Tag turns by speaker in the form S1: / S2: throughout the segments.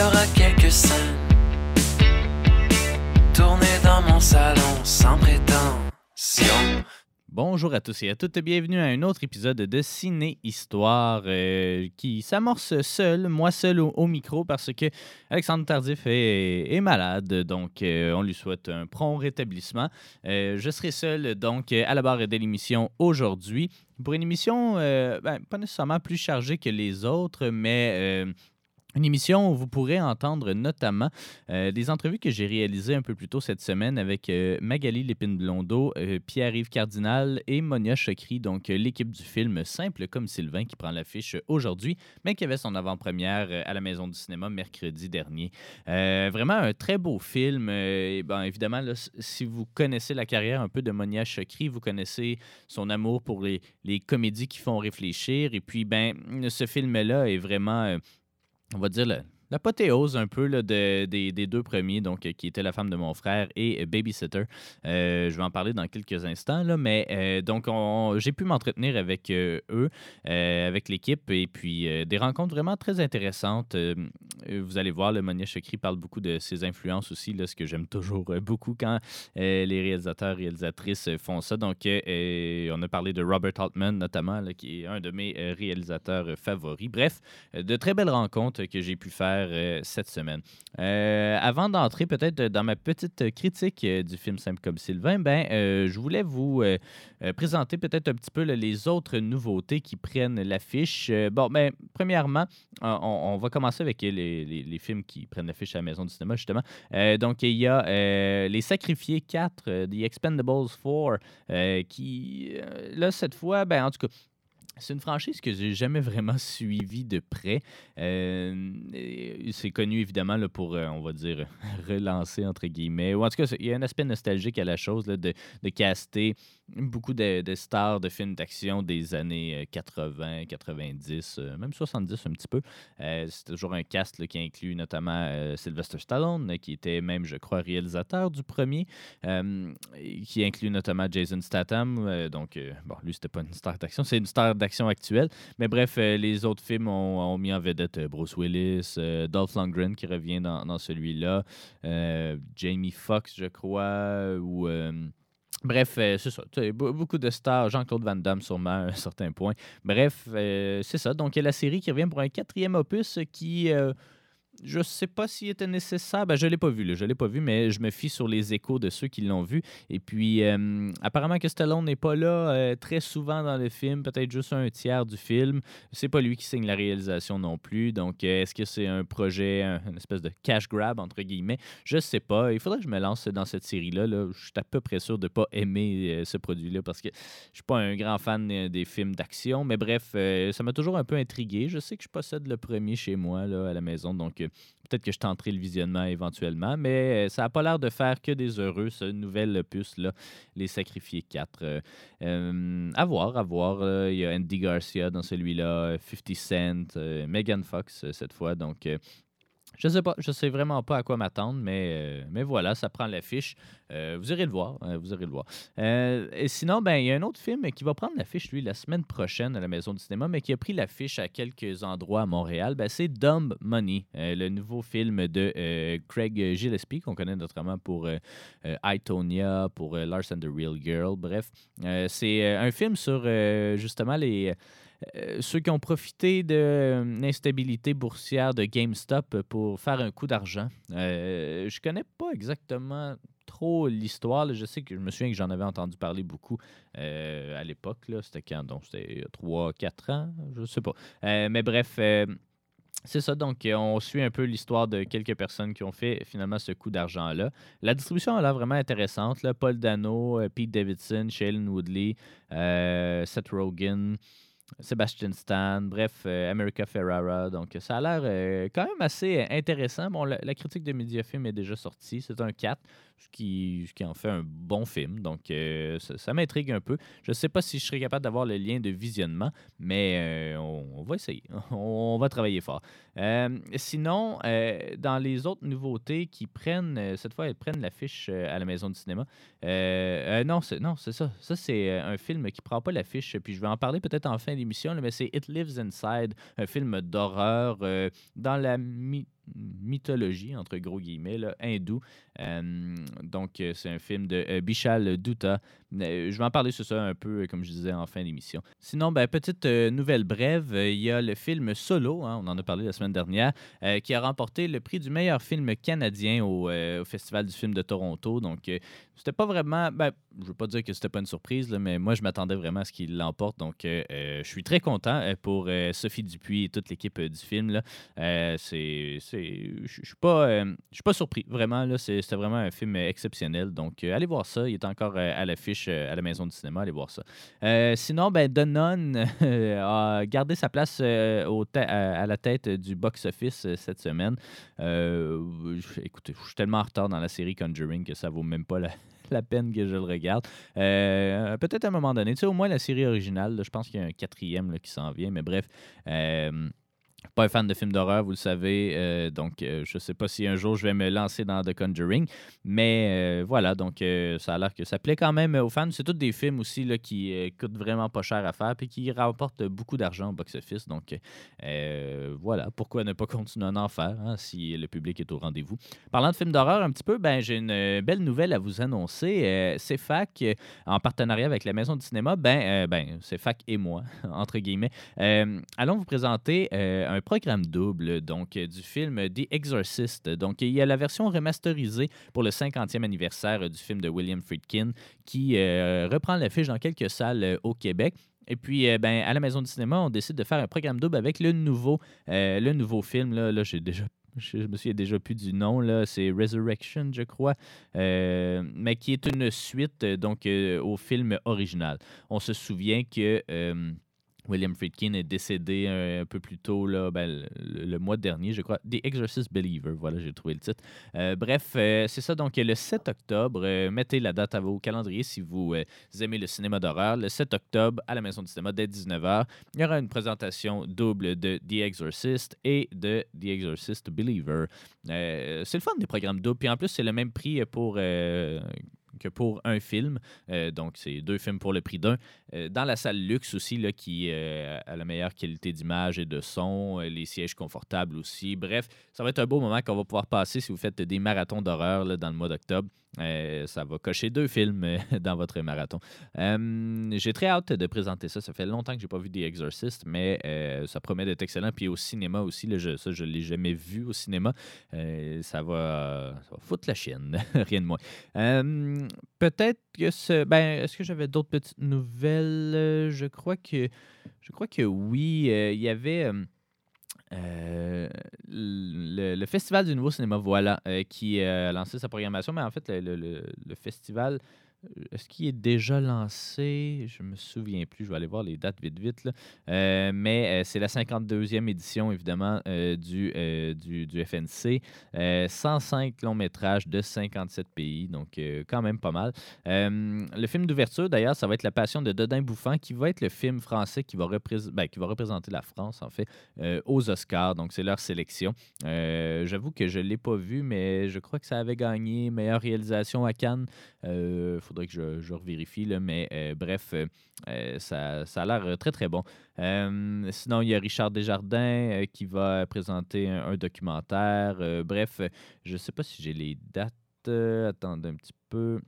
S1: Aura quelques scènes tournées dans mon salon sans prétention.
S2: Bonjour à tous et à toutes, bienvenue à un autre épisode de Ciné Histoire euh, qui s'amorce seul, moi seul au, micro parce que Alexandre Tardif est, malade, donc euh, on lui souhaite un prompt rétablissement. Euh, je serai seul donc à la barre de l'émission aujourd'hui pour une émission ben, pas nécessairement plus chargée que les autres, mais une émission où vous pourrez entendre notamment euh, des entrevues que j'ai réalisées un peu plus tôt cette semaine avec euh, Magali Lépine-Blondeau, euh, Pierre-Yves Cardinal et Monia Chokri, donc euh, l'équipe du film Simple comme Sylvain qui prend l'affiche aujourd'hui, mais qui avait son avant-première à la Maison du cinéma mercredi dernier. Vraiment un très beau film. ben, évidemment, si vous connaissez la carrière un peu de Monia Chokri, vous connaissez son amour pour les, les comédies qui font réfléchir. Et puis, ben, ce film-là est vraiment... on va dire, la- l'apothéose un peu des, deux premiers, donc euh, qui était la femme de mon frère et euh, Babysitter. Euh, je vais en parler dans quelques instants, mais j'ai pu m'entretenir avec eux, avec l'équipe, et puis des rencontres vraiment très intéressantes. Euh, vous allez voir, le Monia Chokri parle beaucoup de ses influences aussi, là, ce que j'aime toujours euh, beaucoup quand euh, les réalisateurs réalisatrices euh, font ça. Donc, on a parlé de Robert Altman, notamment, qui est un de mes réalisateurs favoris. Bref, de très belles rencontres que j'ai pu faire cette semaine. Avant d'entrer peut-être dans ma petite critique du film Simple comme Sylvain, ben, je voulais vous présenter peut-être un petit peu les autres nouveautés qui prennent l'affiche. Bon, ben, premièrement, on va commencer avec les, les- films qui prennent l'affiche à la Maison du cinéma, justement. Euh, donc, il y a euh, Les Sacrifiés 4, euh, The Expendables 4, euh, qui, là, cette fois, ben, en tout cas, c'est une franchise que j'ai jamais vraiment suivie de près. C'est connu évidemment là, pour, on va dire, relancer entre guillemets. Ou en tout cas, il y a un aspect nostalgique à la chose là, de, de caster beaucoup de, stars de films d'action des années euh, 80, 90, euh, même 70 un petit peu. Euh, c'est toujours un cast qui inclut notamment euh, Sylvester Stallone, euh, qui était même, je crois, réalisateur du premier, euh, qui inclut notamment Jason Statham. euh, donc, euh, bon, lui, c'était pas une star d'action, c'est une star d'action actuelle. Mais bref, euh, les autres films ont, ont mis en vedette euh, Bruce Willis, euh, Dolph Lundgren qui revient dans, dans celui-là, euh, Jamie Foxx, je crois, ou. Bref, euh, c'est ça. Beaucoup de stars. Jean-Claude Van Damme, sûrement, à un certain point. Bref, euh, c'est ça. Donc, il y a la série qui revient pour un quatrième opus qui. euh, je sais pas s'il était nécessaire. Ben, je l'ai pas vu, là. je l'ai pas vu, mais je me fie sur les échos de ceux qui l'ont vu. Et puis, euh, apparemment que Stallone n'est pas là euh, très souvent dans le film, peut-être juste un tiers du film. C'est pas lui qui signe la réalisation non plus. Donc, euh, est-ce que c'est un projet, un- une espèce de cash grab, entre guillemets? Je sais pas. Il faudrait que je me lance dans cette série-là. Là. Je suis à peu près sûr de pas aimer ce produit-là parce que je suis pas un grand fan des films d'action. Mais bref, ça m'a toujours un peu intrigué. Je sais que je possède le premier chez moi là, à la maison. Donc, peut-être que je tenterai le visionnement éventuellement. Mais euh, ça n'a pas l'air de faire que des heureux, ce nouvel opus-là, Les Sacrifiés 4. Euh, euh, à voir, à voir. Il y a Andy Garcia dans celui-là, 50 Cent, Megan Fox cette fois. Donc, je sais pas, je sais vraiment pas à quoi m'attendre, mais, euh, mais voilà, ça prend l'affiche. Euh, vous irez le voir, euh, vous irez le voir. Euh, et sinon, ben il y a un autre film qui va prendre l'affiche, lui, la semaine prochaine à la Maison du cinéma, mais qui a pris l'affiche à quelques endroits à Montréal. Ben, c'est Dumb Money, le nouveau film de Craig Gillespie, qu'on connaît notamment pour I, Tonya, pour Lars and the Real Girl, bref. C'est un film sur justement les euh, ceux qui ont profité de euh, l'instabilité boursière de GameStop pour faire un coup d'argent. Euh, je connais pas exactement trop l'histoire. Je sais que je me souviens que j'en avais entendu parler beaucoup euh, à l'époque. C'était quand? Donc, c'était 3-4 ans? Je sais pas. Mais bref, c'est ça, donc on suit un peu l'histoire de quelques personnes qui ont fait finalement ce coup d'argent-là. La distribution a l'air vraiment intéressante. Paul Dano, Pete Davidson, Shailene Woodley, Seth Rogen, Sebastian Stan, bref, euh, America Ferrara. Donc, ça a l'air euh, quand même assez intéressant. Bon, la, la critique de Mediafilm est déjà sortie. C'est un 4, ce qui, en fait un bon film. Donc, euh, ça, m'intrigue un peu. Je ne sais pas si je serai capable d'avoir le lien de visionnement, mais euh, on, va essayer. On, va travailler fort. Euh, sinon, dans les autres nouveautés qui prennent, cette fois, elles prennent l'affiche à la maison du cinéma. Non, c'est non, c'est ça. Ça, c'est un film qui prend pas l'affiche. Puis je vais en parler peut-être en fin d'émission, mais c'est It Lives Inside, un film d'horreur dans la mythologie, entre gros guillemets, là, hindoue. Euh, donc, euh, c'est un film de euh, Bishal Dutta. Euh, je vais en parler sur ça un peu, comme je disais, en fin d'émission. Sinon, ben, petite nouvelle brève, il y a le film Solo, hein, on en a parlé la semaine dernière, qui a remporté le prix du meilleur film canadien au, Festival du film de Toronto. Donc, c'était pas vraiment. Ben, je veux pas dire que c'était pas une surprise, là, mais moi, je m'attendais vraiment à ce qu'il l'emporte. Donc, euh, euh, je suis très content euh, pour Sophie Dupuis et toute l'équipe du film. c'est. Je suis pas, suis pas surpris, vraiment. C'était vraiment un film exceptionnel. Donc, allez voir ça. Il est encore à l'affiche à la maison du cinéma. Allez voir ça. Sinon, ben, The a gardé sa place au à, la tête du box-office cette semaine. Écoutez, je suis tellement en retard dans la série Conjuring que ça vaut même pas la, la peine que je le regarde. Euh, Peut-être à un moment donné, tu sais, au moins la série originale, je pense qu'il y a un quatrième qui s'en vient, mais bref. euh, pas un fan de films d'horreur, vous le savez, euh, donc euh, je sais pas si un jour je vais me lancer dans The Conjuring, mais euh, voilà, donc ça a l'air que ça plaît quand même aux fans. C'est tous des films aussi là, qui coûtent vraiment pas cher à faire puis qui rapportent beaucoup d'argent au box-office. Donc voilà, pourquoi ne pas continuer à en faire hein, si le public est au rendez-vous. Parlant de films d'horreur un petit peu, ben, j'ai une belle nouvelle à vous annoncer. CFAC, en partenariat avec la Maison du cinéma, ben, ben CFAC et moi, entre guillemets, allons vous présenter euh, un programme double donc, euh, du film The Exorcist. Donc, il y a la version remasterisée pour le 50e anniversaire du film de William Friedkin qui euh, reprend l'affiche dans quelques salles euh, au Québec. Et puis, ben, à la Maison du cinéma, on décide de faire un programme double avec le nouveau, le nouveau film. Là, là j'ai déjà je me souviens déjà plus du nom, là. C'est Resurrection, je crois, mais qui est une suite donc au film original. On se souvient que William Friedkin est décédé un, peu plus tôt, là, ben, le, mois dernier, je crois. The Exorcist Believer, voilà, j'ai trouvé le titre. Euh, bref, euh, c'est ça, donc le 7 octobre, euh, mettez la date à vos calendriers si vous, aimez le cinéma d'horreur. Le 7 octobre, à la Maison du cinéma, dès 19h, il y aura une présentation double de The Exorcist et de The Exorcist Believer. C'est le fun des programmes doubles, puis en plus, c'est le même prix pour... pour un film. Euh, donc, c'est deux films pour le prix d'un. Euh, dans la salle luxe aussi, là, qui euh, a la meilleure qualité d'image et de son, les sièges confortables aussi. Bref, ça va être un beau moment qu'on va pouvoir passer si vous faites des marathons d'horreur dans le mois d'octobre. Euh, ça va cocher deux films euh, dans votre marathon. Euh, j'ai très hâte de présenter ça. Ça fait longtemps que j'ai pas vu The Exorcist, mais ça promet d'être excellent. Puis au cinéma aussi, là, je, ça, je l'ai jamais vu au cinéma. Ça, va, ça va foutre la chienne, rien de moins. Peut-être que ce. Ben, est-ce que j'avais d'autres petites nouvelles? Je crois que. Je crois que oui. Il y avait. Euh, le, Festival du Nouveau Cinéma, voilà, euh, qui euh, a lancé sa programmation, mais en fait, le, festival, est-ce qu'il est déjà lancé? Je me souviens plus, je vais aller voir les dates vite, vite. là. Euh, mais euh, c'est la 52e édition, évidemment, euh, du, euh, du, du FNC. Euh, 105 longs métrages de 57 pays, donc euh, quand même pas mal. Euh, le film d'ouverture, d'ailleurs, ça va être La Passion de Dodin Bouffant, qui va être le film français qui va, ben, qui va représenter la France, en fait, euh, aux Oscars. Donc, c'est leur sélection. Euh, J'avoue que je ne l'ai pas vu, mais je crois que ça avait gagné meilleure réalisation à Cannes. Faudrait que je, revérifie, mais euh, bref, euh, euh, ça, a l'air très, très bon. Sinon, il y a Richard Desjardins qui va présenter un, un documentaire. Bref, je ne sais pas si j'ai les dates. Attendez un petit peu.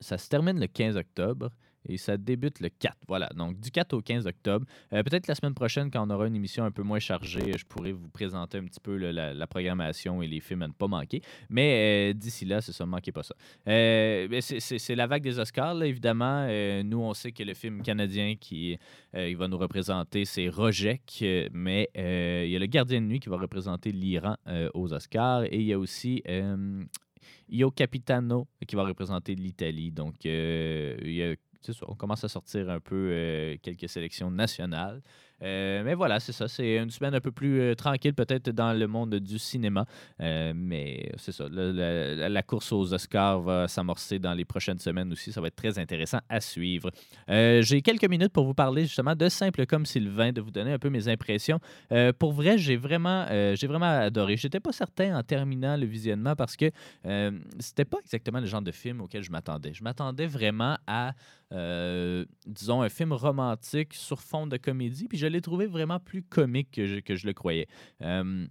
S2: Ça se termine le 15 octobre et ça débute le 4. Voilà, donc du 4 au 15 octobre. Euh, Peut-être la semaine prochaine, quand on aura une émission un peu moins chargée, je pourrai vous présenter un petit peu la, programmation et les films à ne pas manquer. Mais euh, d'ici là, c'est ça, manquez pas ça. Euh, ben, c'est- la vague des Oscars, évidemment. Euh, nous, on sait que le film canadien qui va nous représenter, c'est Rojek, mais il y a le Gardien de nuit qui va représenter l'Iran aux Oscars et il y a aussi Io Capitano qui va représenter l'Italie. Donc, il y a on commence à sortir un peu euh, quelques sélections nationales. Euh, mais voilà, c'est ça. C'est une semaine un peu plus euh, tranquille, peut-être dans le monde du cinéma. Euh, mais c'est ça. la course aux Oscars va s'amorcer dans les prochaines semaines aussi. Ça va être très intéressant à suivre. J'ai quelques minutes pour vous parler justement de Simple comme Sylvain, de vous donner un peu mes impressions. Pour vrai, j'ai vraiment, j'ai vraiment adoré. J'étais pas certain en terminant le visionnement parce que c'était pas exactement le genre de film auquel je m'attendais. Je m'attendais vraiment à, disons, un film romantique sur fond de comédie, puis je l'ai trouvé vraiment plus comique que je, que je le croyais. Euh,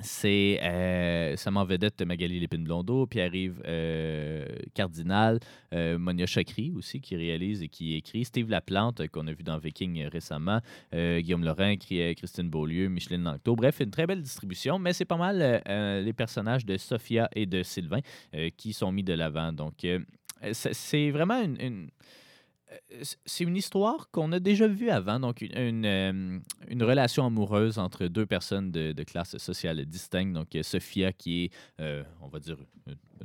S2: c'est euh, ça m'en vedette Magali Lépine-Blondeau, puis arrive euh, Cardinal, euh, Monia Chakri aussi qui réalise et qui écrit, Steve Laplante euh, qu'on a vu dans Viking récemment, Guillaume euh, Christine Beaulieu, Micheline Langto. Bref, une très belle distribution, mais c'est pas mal les personnages de Sophia et de Sylvain qui sont mis de l'avant. Donc, c'est vraiment une- c'est une histoire qu'on a déjà vue avant, donc une, une, euh, une relation amoureuse entre deux personnes de, de classe sociale distincte. Donc, euh, Sophia, qui est, euh, on va dire,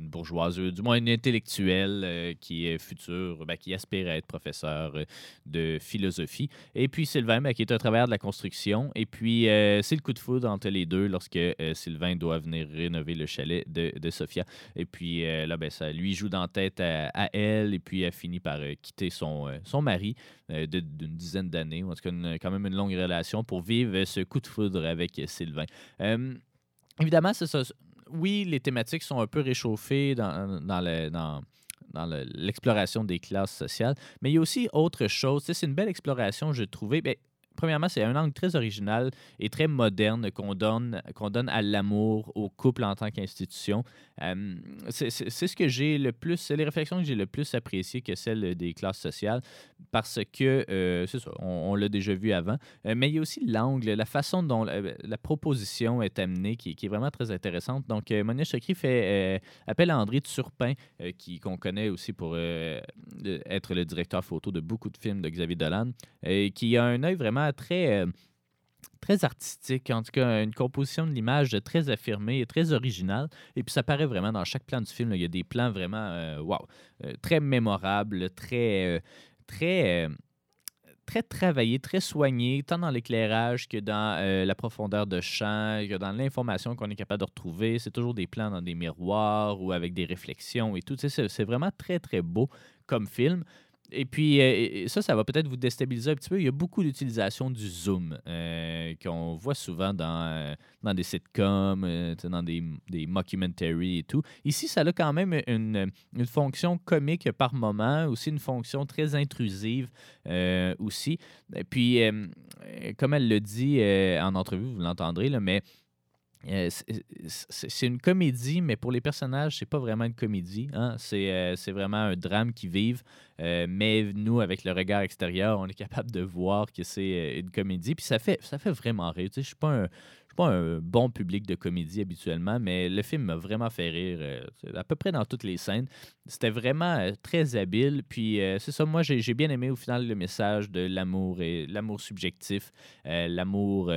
S2: une, bourgeoise, du moins une intellectuelle euh, qui est future, ben, qui aspire à être professeur euh, de philosophie. Et puis Sylvain, ben, qui est un travailleur de la construction. Et puis, euh, c'est le coup de foudre entre les deux lorsque Sylvain doit venir rénover le chalet de, de Sophia. Et puis là, ben, ça lui joue dans tête à, elle, et puis elle finit par quitter son, son mari d'une dizaine d'années, ou en tout cas une- quand même une longue relation, pour vivre ce coup de foudre avec Sylvain. Évidemment, c'est ça. Oui, les thématiques sont un peu réchauffées dans, dans le- dans- dans le- l'exploration des classes sociales, mais il y a aussi autre chose. C'est une belle exploration, j'ai trouvé. Premièrement, c'est un angle très original et très moderne qu'on donne, qu'on donne à l'amour, au couple en tant qu'institution. Euh, c'est ce que j'ai le plus, c'est les réflexions que j'ai le plus appréciées que celles des classes sociales parce que, euh, c'est ça, on, l'a déjà vu avant. Euh, mais il y a aussi l'angle, la façon dont la, proposition est amenée qui, est vraiment très intéressante. Donc, euh, Monia Chakri fait appel à André Turpin, qui- qu'on connaît aussi pour être le directeur photo de beaucoup de films de Xavier Dolan, et qui a un œil vraiment très. euh, très artistique, en tout cas une composition de l'image très affirmée et très originale. Et puis ça paraît vraiment dans chaque plan du film. il y a des plans vraiment, euh, wow, euh, très mémorables, très, très, très travaillés, très soignés, tant dans l'éclairage que dans la profondeur de champ, que dans l'information qu'on est capable de retrouver. C'est toujours des plans dans des miroirs ou avec des réflexions et tout. C'est vraiment très, très beau comme film. Et puis, euh, ça, ça va peut-être vous déstabiliser un petit peu. Il y a beaucoup d'utilisation du zoom euh, qu'on voit souvent dans, euh, dans des sitcoms, dans des, des mockumentaries et tout. Ici, ça a quand même une, une fonction comique par moment, aussi une fonction très intrusive aussi. Et puis, comme elle le dit en entrevue, vous l'entendrez, mais euh, c'est- c'est une comédie, mais pour les personnages, c'est pas vraiment une comédie. hein. C'est euh, vraiment un drame qu'ils vivent. Euh, mais nous, avec le regard extérieur, on est capable de voir que c'est euh, une comédie. Puis ça fait, ça fait vraiment rire. Tu sais, Je suis pas un. Pas un bon public de comédie habituellement, mais le film m'a vraiment fait rire euh, à peu près dans toutes les scènes. C'était vraiment euh, très habile. Puis euh, c'est ça, moi j'ai bien aimé au final le message de l'amour et l'amour subjectif, euh, l'amour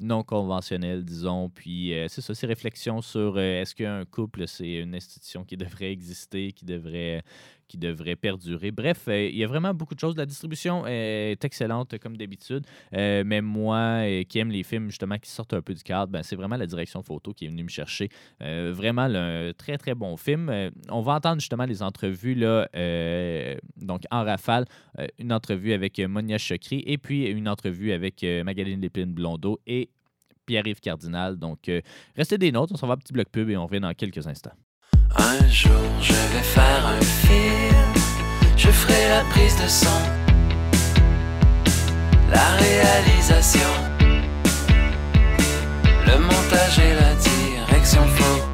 S2: non conventionnel, disons. Puis c'est ça, ces réflexions sur est-ce qu'un couple c'est une institution qui devrait exister, qui devrait qui devrait perdurer? Bref, il y a vraiment beaucoup de choses. La distribution est excellente comme d'habitude, mais moi qui aime les films justement qui sortent un peu du cadre, ben, c'est vraiment la direction photo qui est venue me chercher. Vraiment un très très bon film. On va entendre justement les entrevues là, euh, donc en rafale, euh, une entrevue avec euh, Monia Chokri et puis une entrevue avec euh, Magaline Lépine Blondeau et Pierre-Yves Cardinal. Donc, restez des notes, on s'en va un petit bloc pub et on revient dans quelques instants.
S1: Un jour je vais faire un film, je ferai la prise de son, la réalisation, le montage et la direction photo.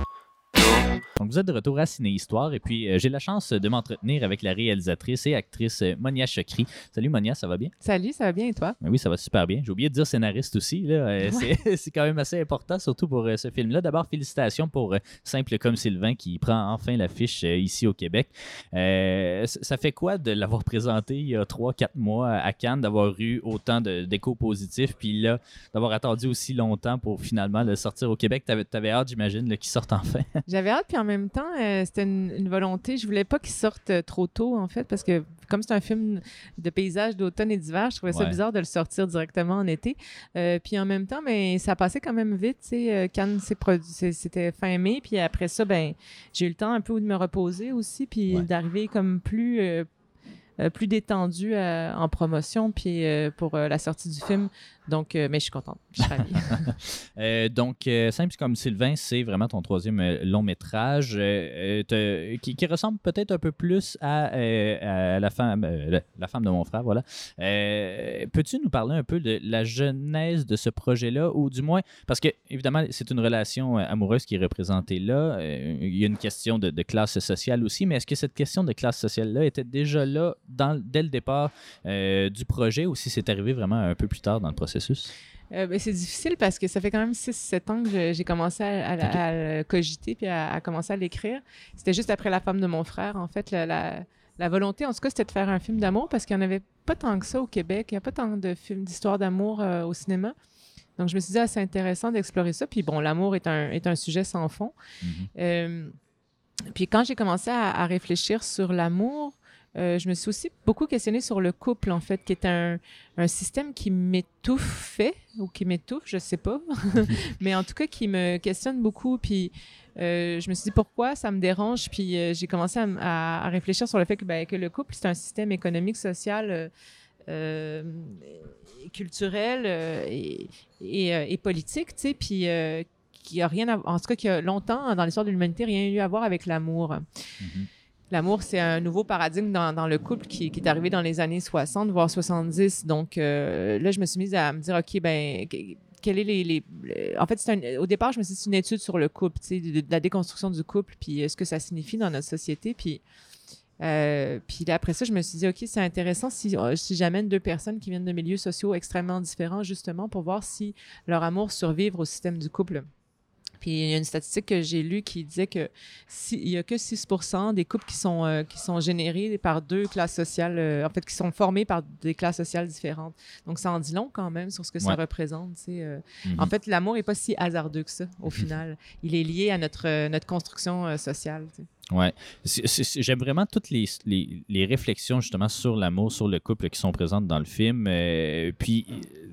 S2: Donc, vous êtes de retour à Ciné Histoire et puis euh, j'ai la chance de m'entretenir avec la réalisatrice et actrice euh, Monia Chokri. Salut Monia, ça va bien?
S3: Salut, ça va bien et toi?
S2: Ben oui, ça va super bien. J'ai oublié de dire scénariste aussi. Euh, c'est- C'est quand même assez important, surtout pour ce film-là. D'abord, félicitations pour Simple comme Sylvain qui prend enfin l'affiche ici au Québec. Euh, ça fait quoi de l'avoir présenté il y a 3-4 mois à Cannes, d'avoir eu autant d'échos positifs, puis là, d'avoir attendu aussi longtemps pour finalement le sortir au Québec? T'avais avais hâte, j'imagine, qu'il sorte enfin?
S3: J'avais hâte, puis en même même temps, euh, c'était une, une volonté. Je voulais pas qu'il sorte euh, trop tôt, en fait, parce que comme c'est un film de paysage d'automne et d'hiver, je trouvais ça bizarre de le sortir directement en été. Euh, puis en même temps, mais ça passait quand même vite. sais, Cannes, c'était fin mai. Puis après ça, ben, j'ai eu le temps un peu de me reposer aussi, puis
S2: Ouais.
S3: d'arriver comme plus. Euh, plus détendu euh, en promotion puis euh, pour la sortie du film donc mais je suis contente je suis ravie
S2: donc, Simple comme Sylvain, c'est vraiment ton troisième long métrage qui, ressemble peut-être un peu plus à, la, femme, la, femme de mon frère. Voilà. Peux-tu nous parler un peu de la genèse de ce projet-là, ou du moins, parce que évidemment, c'est une relation amoureuse qui est représentée là. Il y a une question de classe sociale aussi, mais est-ce que cette question de classe sociale-là était déjà là dans, dès le départ euh, du projet, ou si c'est arrivé vraiment un peu plus tard dans le processus?
S3: Euh, ben, c'est difficile parce que ça fait quand même 6-7 ans que j'ai commencé à, à- cogiter puis à, commencer à l'écrire. C'était juste après La femme de mon frère, en fait. La, la- la volonté, en tout cas, c'était de faire un film d'amour parce qu'il n'y en avait pas tant que ça au Québec. Il n'y a pas tant de films d'histoire d'amour euh, au cinéma. Donc, je me suis dit, ah, c'est intéressant d'explorer ça. Puis bon, l'amour est un, est un sujet sans fond.
S2: Mhm.
S3: Euh, puis quand j'ai commencé à réfléchir sur l'amour, euh, je me suis aussi beaucoup questionnée sur le couple, en fait, qui est un, système qui m'étouffait ou qui m'étouffe, je sais pas, mais en tout cas qui me questionne beaucoup. Puis euh, je me suis dit pourquoi ça me dérange? Puis euh, j'ai commencé à, réfléchir sur le fait que, ben, que le couple, c'est un système économique, social. culturel et, politique, tu sais, puis qui a rien à, en tout cas qui a longtemps dans l'histoire de l'humanité rien eu à voir avec l'amour.
S2: Mhm.
S3: L'amour, c'est un nouveau paradigme dans, le couple qui, est arrivé dans les années 60, voire 70. Donc euh, là, je me suis mise à me dire, OK, ben, que- quel est les, les- le- En fait, c'est un- au départ, je me suis dit, c'est une étude sur le couple, tu de, la déconstruction du couple, puis euh, ce que ça signifie dans notre société. Puis, euh, puis là, après ça, je me suis dit, OK, c'est intéressant si, si j'amène deux personnes qui viennent de milieux sociaux extrêmement différents, justement, pour voir si leur amour survivre au système du couple. Puis il y a une statistique que j'ai lue qui disait que si, il y a que 6% des couples qui sont, euh, qui sont générés par deux classes sociales, euh, en fait, qui sont formés par des classes sociales différentes. Donc, ça en dit long quand même sur ce que ça représente. euh.
S2: Mhm.
S3: En fait, l'amour n'est pas si hasardeux que ça, au final. Il est lié à notre, notre construction sociale.
S2: Ouais. J'aime vraiment toutes les, les, les réflexions justement sur l'amour, sur le couple qui sont présentes dans le film. euh, puis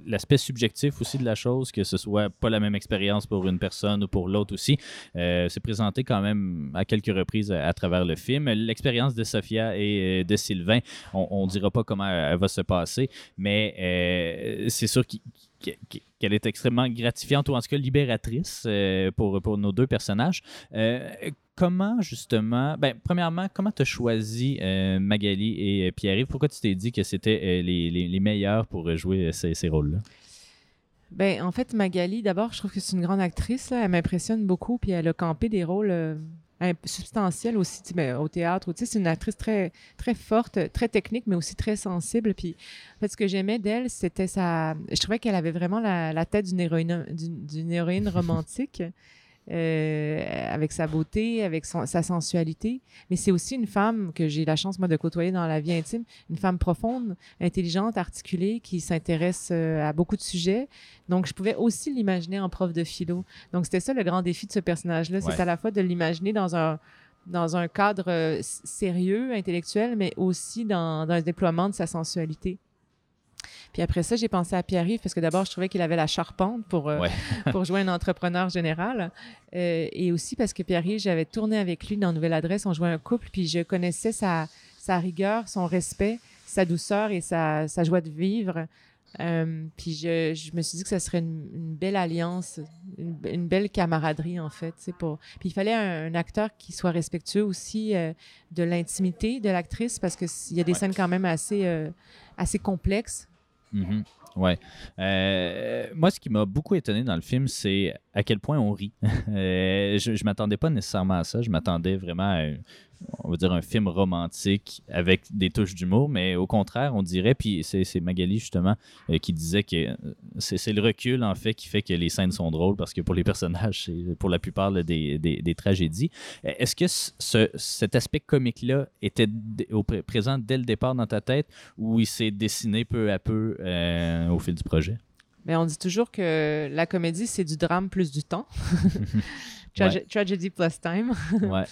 S2: l'aspect subjectif aussi de la chose, que ce soit pas la même expérience pour une personne ou pour l'autre aussi. euh, c'est présenté quand même à quelques reprises à, travers le film. L'expérience de Sophia et euh, de Sylvain, on ne dira pas comment elle va se passer, mais euh, c'est sûr qu'il qu'- qu'elle est extrêmement gratifiante ou en tout cas libératrice euh, pour, pour nos deux personnages. Euh, comment justement, ben, premièrement, comment tu as choisi euh, Magali et Pierre-Yves? Pourquoi tu t'es dit que c'était les, les- meilleurs pour jouer ces, ces rôles-là?
S3: Ben, en fait, Magali, d'abord, je trouve que c'est une grande actrice. là. Elle m'impressionne beaucoup, puis elle a campé des rôles substantiels aussi ben, au théâtre. C'est une actrice très, très forte, très technique, mais aussi très sensible. Puis, en fait, ce que j'aimais d'elle, c'était sa... Je trouvais qu'elle avait vraiment la, la tête d'une héroïne, d'une héroïne romantique. Euh, avec sa beauté, avec son- sa sensualité. Mais c'est aussi une femme que j'ai la chance, moi, de côtoyer dans la vie intime, une femme profonde, intelligente, articulée, qui s'intéresse euh, à beaucoup de sujets. Donc, je pouvais aussi l'imaginer en prof de philo. Donc, c'était ça le grand défi de ce personnage-là.
S2: Ouais.
S3: C'est à la fois de l'imaginer dans un dans un cadre euh, sérieux, intellectuel, mais aussi dans, dans le déploiement de sa sensualité. Puis après ça, j'ai pensé à Pierre-Yves parce que d'abord, je trouvais qu'il avait la charpente pour, euh,
S2: Ouais.
S3: pour jouer un entrepreneur général. Euh, et aussi parce que Pierre-Yves, j'avais tourné avec lui dans Nouvelle Adresse, on jouait un couple, puis je connaissais sa, sa rigueur, son respect, sa douceur et sa, sa joie de vivre. Euh, puis je, je me suis dit que ça serait une, une belle alliance, une, une belle camaraderie en fait. Pour... Puis il fallait un, un acteur qui soit respectueux aussi euh, de l'intimité de l'actrice parce qu'il y a des
S2: Ouais.
S3: scènes quand même assez, euh, assez complexes.
S2: Euh, moi, ce qui m'a beaucoup étonné dans le film, c'est à quel point on rit. Euh, je ne m'attendais pas nécessairement à ça. Je m'attendais vraiment à, on va dire, un film romantique avec des touches d'humour, mais au contraire, on dirait, puis c'est Magali justement euh, qui disait que euh, c'est le recul en fait qui fait que les scènes sont drôles parce que pour les personnages, c'est pour la plupart là, des, des- des tragédies. Euh, Est-ce que ce- cet aspect comique-là était au présent dès le départ dans ta tête ou il s'est dessiné peu à peu euh, au fil du projet?
S3: Mais on dit toujours que la comédie, c'est du drame plus du temps. Trage- Tragedy Plus Time.
S2: Ouais.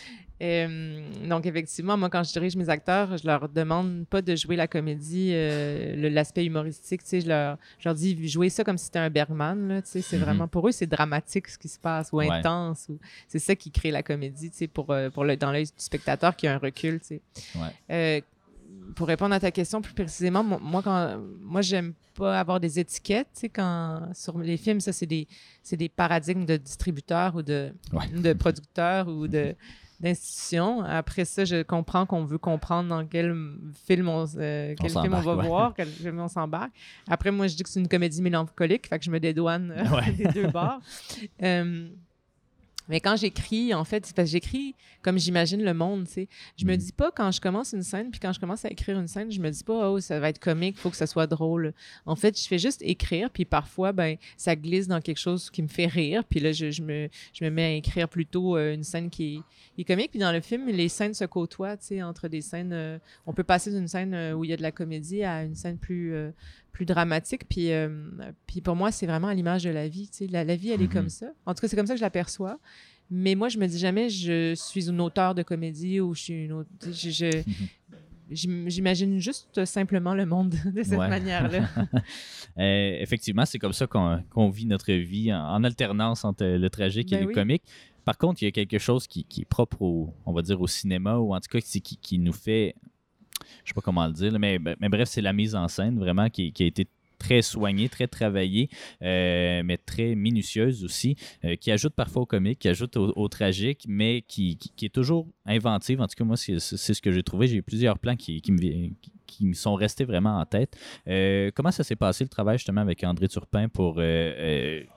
S3: Euh, donc, effectivement, moi, quand je dirige mes acteurs, je leur demande pas de jouer la comédie, euh, l'aspect humoristique. Tu sais, je leur, je leur dis jouer ça comme si c'était un Bergman. Là, tu sais, c'est
S2: Mhm.
S3: vraiment pour eux, c'est dramatique ce qui se passe ou
S2: Ouais.
S3: intense. Ou, c'est ça qui crée la comédie, tu sais, pour, euh, pour le, dans l'œil du spectateur qui a un recul. Tu sais.
S2: Ouais.
S3: Euh, pour répondre à ta question plus précisément, mo- moi, quand, moi, j'aime pas avoir des étiquettes, tu sais, quand, sur les films, ça, c'est des, des paradigmes de distributeurs ou de,
S2: Ouais.
S3: de producteurs ou de, d'institutions. Après ça, je comprends qu'on veut comprendre dans quel film on, euh, quel film on
S2: s'embarque,
S3: va
S2: ouais.
S3: voir, quel film on s'embarque. Après, moi, je dis que c'est une comédie mélancolique, fait que je me dédouane euh,
S2: Ouais.
S3: des deux bords. Mais quand j'écris, en fait, c'est parce que j'écris comme j'imagine le monde, tu sais. Je me
S2: Mhm.
S3: dis pas quand je commence une scène, puis quand je commence à écrire une scène, je me dis pas, oh, ça va être comique, faut que ça soit drôle. En fait, je fais juste écrire, puis parfois, ben, ça glisse dans quelque chose qui me fait rire, puis là, je, je me, je me mets à écrire plutôt euh, une scène qui est, qui est comique. Puis dans le film, les scènes se côtoient, tu sais, entre des scènes. euh, on peut passer d'une scène euh, où il y a de la comédie à une scène plus, euh, plus dramatique. Puis, euh, puis pour moi, c'est vraiment à l'image de la vie, tu sais. La, la vie, elle est
S2: Mhm.
S3: comme ça. En tout cas, c'est comme ça que je l'aperçois. Mais moi, je me dis jamais je suis une auteure de comédie ou je suis une autre. Je, je- j'im- j'imagine juste simplement le monde de cette
S2: Ouais.
S3: manière-là.
S2: Euh, effectivement, c'est comme ça qu'on qu'on vit notre vie en, en alternance entre le tragique et
S3: Ben
S2: le
S3: oui.
S2: comique. Par contre, il y a quelque chose qui, qui est propre au, on va dire, au cinéma, ou en tout cas qui, qui nous fait, je sais pas comment le dire, mais, mais bref, c'est la mise en scène vraiment qui, a été très soignée, très travaillée, euh, mais très minutieuse aussi, euh, qui ajoute parfois au comique, qui ajoute au, tragique, mais qui, qui- est toujours inventive. En tout cas, moi, c'est ce que j'ai trouvé. J'ai eu plusieurs plans qui, qui me, qui- me sont restés vraiment en tête. Euh, comment ça s'est passé le travail justement avec André Turpin pour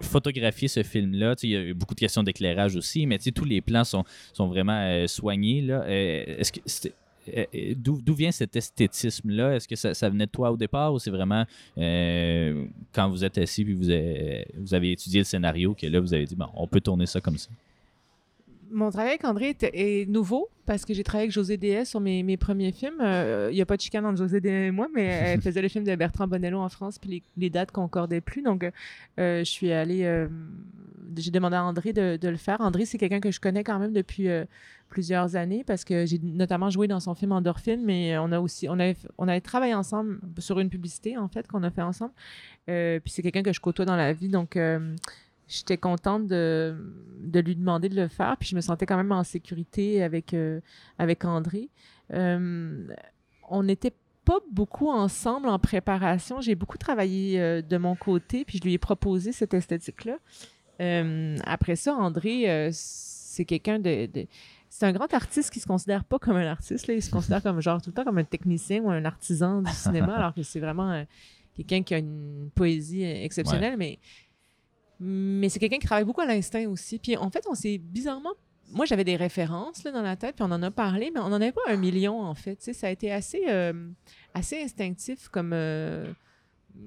S2: photographier ce film-là? Il y a eu beaucoup de questions d'éclairage aussi, mais tous les plans sont, sont vraiment soignés. Est-ce que D'où d'où vient cet esthétisme-là? Est-ce que ça, ça venait de toi au départ ou c'est vraiment euh, quand vous êtes assis et vous, avez- vous avez étudié le scénario que là, vous avez dit, bon, on peut tourner ça comme ça?
S3: Mon travail avec André est, nouveau parce que j'ai travaillé avec José DS sur mes, mes premiers films. Euh, Il n'y a pas de chicane entre José DS et moi, mais elle faisait le film de Bertrand Bonello en France, puis les, les dates concordaient plus. Donc, euh, je suis allée. euh, j'ai demandé à André de, de le faire. André, c'est quelqu'un que je connais quand même depuis euh, plusieurs années parce que j'ai notamment joué dans son film Endorphine, mais on a aussi. On avait, on avait travaillé ensemble sur une publicité, en fait, qu'on a fait ensemble. Euh, puis c'est quelqu'un que je côtoie dans la vie. Donc, euh, j'étais contente de, de lui demander de le faire. Puis je me sentais quand même en sécurité avec, euh, avec André. Euh, on n'était pas beaucoup ensemble en préparation. J'ai beaucoup travaillé euh, de mon côté, puis je lui ai proposé cette esthétique-là. Après ça, André, c'est quelqu'un de, de- C'est un grand artiste qui se considère pas comme un artiste. Là. Il se considère comme genre tout le temps comme un technicien ou un artisan du cinéma, alors que c'est vraiment euh, quelqu'un qui a une poésie exceptionnelle, mais mais c'est quelqu'un qui travaille beaucoup à l'instinct aussi. Puis en fait, on s'est bizarrement. Moi, j'avais des références là, dans la tête, puis on en a parlé, mais on n'en avait pas un million, en fait. Tu sais, ça a été assez, euh, assez instinctif comme, euh,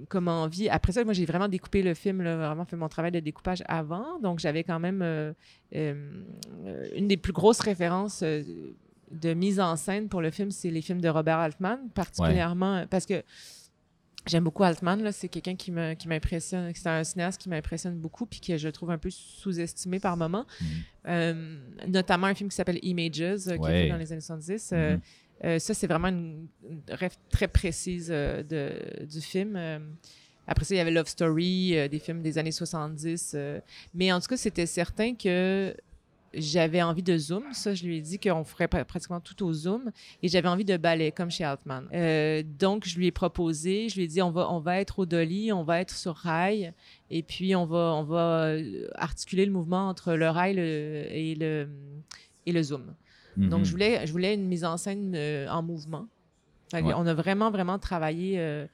S3: comme envie. Après ça, moi, j'ai vraiment découpé le film, là, vraiment fait mon travail de découpage avant. Donc, j'avais quand même euh, une des plus grosses références de mise en scène pour le film, c'est les films de Robert Altman, particulièrement parce que J'aime beaucoup Altman, c'est quelqu'un qui m'impressionne, c'est un cinéaste qui m'impressionne beaucoup, puis que je trouve un peu sous-estimé par moments.
S2: Mhm.
S3: Euh, notamment un film qui s'appelle Images, euh, qui est fait dans les années 70. Euh, euh, ça, c'est vraiment une, une rêve très précise de, du film. Après ça, il y avait Love Story, des films des années 70. euh, mais en tout cas, c'était certain que j'avais envie de zoom. Ça, je lui ai dit qu'on ferait pr- pratiquement tout au zoom. Et j'avais envie de ballet, comme chez Altman. Euh, donc, je lui ai proposé, je lui ai dit, on va, on va être au dolly, on va être sur rail. Et puis, on va, on va euh, articuler le mouvement entre le rail le- et, le, et le zoom. Donc,
S2: Mhm.
S3: je voulais, je voulais une mise en scène euh, en mouvement.
S2: Ouais.
S3: On a vraiment, vraiment travaillé euh,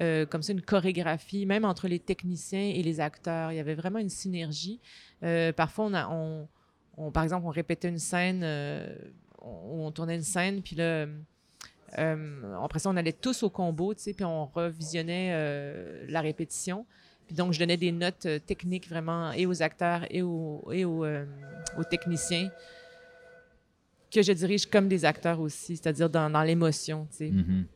S3: euh, comme ça, une chorégraphie, même entre les techniciens et les acteurs. Il y avait vraiment une synergie. Euh, parfois, on a, on, on- par exemple, on répétait une scène, euh, on, tournait une scène, puis là, euh, après ça, on allait tous au combo, tu sais, puis on revisionnait euh, la répétition. Puis donc, je donnais des notes techniques vraiment et aux acteurs et aux, techniciens que je dirige comme des acteurs aussi, c'est-à-dire dans, l'émotion, tu sais.
S2: Mhm.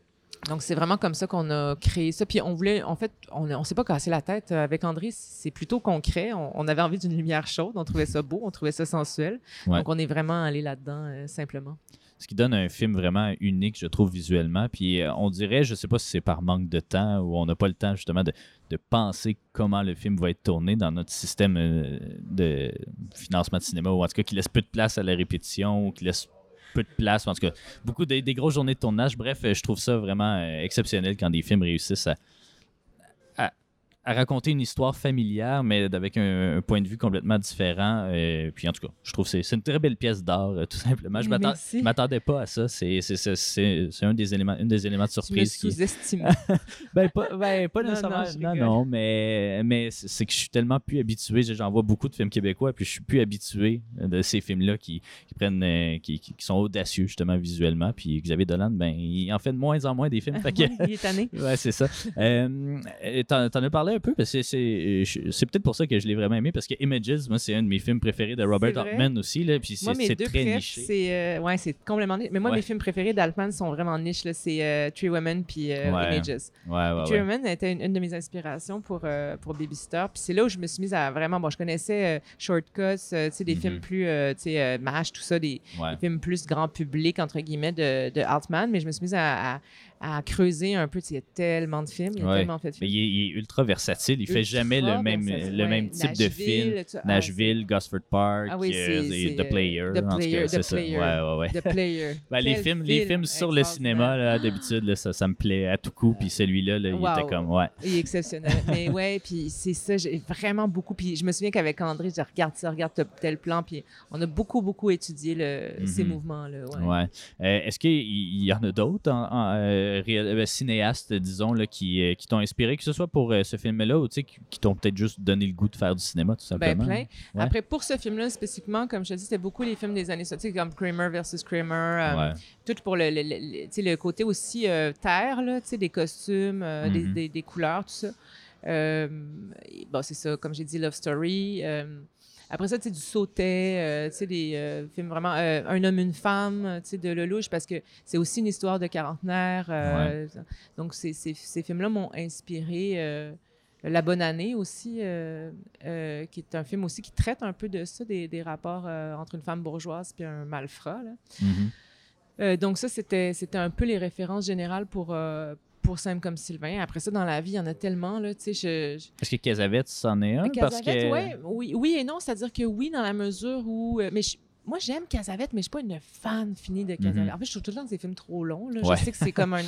S3: Donc, c'est vraiment comme ça qu'on a créé ça. Puis, on voulait, en fait, on ne s'est pas cassé la tête euh, avec André. C'est plutôt concret. On, on avait envie d'une lumière chaude. On trouvait ça beau. On trouvait ça sensuel.
S2: Ouais.
S3: Donc, on est vraiment allé là-dedans, euh, simplement.
S2: Ce qui donne un film vraiment unique, je trouve, visuellement. Puis euh, on dirait, je sais pas si c'est par manque de temps ou on n'a pas le temps justement de, de penser comment le film va être tourné dans notre système euh, de financement de cinéma, ou en tout cas qui laisse peu de place à la répétition, ou qui laisse peu de place, en tout cas beaucoup des, des grosses journées de tournage. Bref, euh, je trouve ça vraiment euh, exceptionnel quand des films réussissent à- à raconter une histoire familière, mais avec un, un point de vue complètement différent. euh, puis en tout cas, je trouve que c'est une très belle pièce d'art, euh, tout simplement. Je je m'attendais pas à ça. C'est un des éléments, une des éléments de
S3: Tu me
S2: surprise qui, ben, pas, ben, pas nécessairement.
S3: non,
S2: Non, non, mais, mais c'est que je suis tellement plus habitué. J'en vois beaucoup de films québécois, puis je suis plus habitué de ces films-là qui, qui prennent, euh, qui, qui- sont audacieux, justement, visuellement. Puis Xavier Dolan, ben, il en fait de moins en moins des films. fait que-
S3: il est tanné.
S2: Ouais, c'est ça. Euh, T'en t'en as parlé un peu, parce que c'est- peut-être pour ça que je l'ai vraiment aimé, parce que Images, moi, c'est un de mes films préférés de Robert? Altman aussi, là, puis c'est très niché.
S3: c'est euh, ouais, c'est complètement niche. Mais moi,
S2: Ouais.
S3: mes films préférés d'Altman sont vraiment niche. là. C'est euh, Three Women puis euh,
S2: Ouais.
S3: Images.
S2: Ouais.
S3: Women était une, une de mes inspirations pour, pour Babysitter. Puis c'est là où je me suis mise à vraiment. Bon, je connaissais Shortcuts, tu sais, des
S2: Mhm.
S3: films plus. euh, tu sais, MASH, tout ça, des, films plus grand public, entre guillemets, de, de Altman. Mais je me suis mise à, à- à creuser un peu. Il y a tellement de films. Il y a
S2: Ouais.
S3: tellement fait de
S2: Mais
S3: films.
S2: il est, il est ultra versatile. Il fait
S3: Ultra
S2: jamais le même,
S3: versatile,
S2: le même type de film.
S3: tu- ah,
S2: Nashville, Gosford Park,
S3: Ah oui,
S2: et The Player.
S3: The
S2: en tout
S3: Player,
S2: cas,
S3: The
S2: c'est ça.
S3: Player.
S2: Ouais, ouais, ouais.
S3: The Player.
S2: Ben, les films, les
S3: film
S2: films sur le cinéma, là, d'habitude, ça, ça me plaît à tout coup. Puis celui-là, là, il était comme, ouais.
S3: Il est exceptionnel. Mais ouais, puis c'est ça, j'ai vraiment beaucoup. Puis je me souviens qu'avec André, je regarde ça, regarde tel plan, puis on a beaucoup, beaucoup étudié le, ces
S2: Mhm.
S3: mouvements-là. Ouais.
S2: Ouais. Euh, Est-ce qu'il il y en a d'autres en- en, euh, euh, cinéastes, disons, là, qui, euh, qui t'ont inspiré, que ce soit pour euh, ce film-là ou qui, qui t'ont peut-être juste donné le goût de faire du cinéma, tout
S3: Ben,
S2: simplement?
S3: plein.
S2: Ouais.
S3: Après, pour ce film-là spécifiquement, comme je te dis, c'était beaucoup les films des années 60, tu sais, comme Kramer versus Kramer, euh,
S2: Ouais.
S3: tout pour le, le, le- le- côté aussi euh, terre, là, des costumes, euh, des,
S2: Mhm.
S3: des- des couleurs, tout ça. Bon, c'est ça, comme j'ai dit, Love Story. Après ça, tu sais, du sautet, euh, tu sais, des euh, films vraiment... euh, un homme, une femme, tu sais, de Lelouch, parce que c'est aussi une histoire de quarantenaire. Donc, ces, ces, ces films-là m'ont inspiré... la Bonne Année aussi, qui est un film aussi qui traite un peu de ça, des, des rapports entre une femme bourgeoise puis un malfrat. là.
S2: Mhm.
S3: Euh, donc ça, c'était, c'était un peu les références générales pour, pour Simple comme Sylvain. Après ça, dans la vie, il y en a tellement. Là, tu sais, je, je-
S2: Est-ce que Casavette, c'en est un? parce que...
S3: ouais, oui, oui et non, c'est-à-dire que oui, dans la mesure où... euh, mais je- moi, j'aime Casavette, mais je suis pas une fan finie de Casavette.
S2: Mhm.
S3: En fait, je trouve tout le temps que ces films trop longs. là.
S2: Ouais.
S3: Je sais que c'est comme un...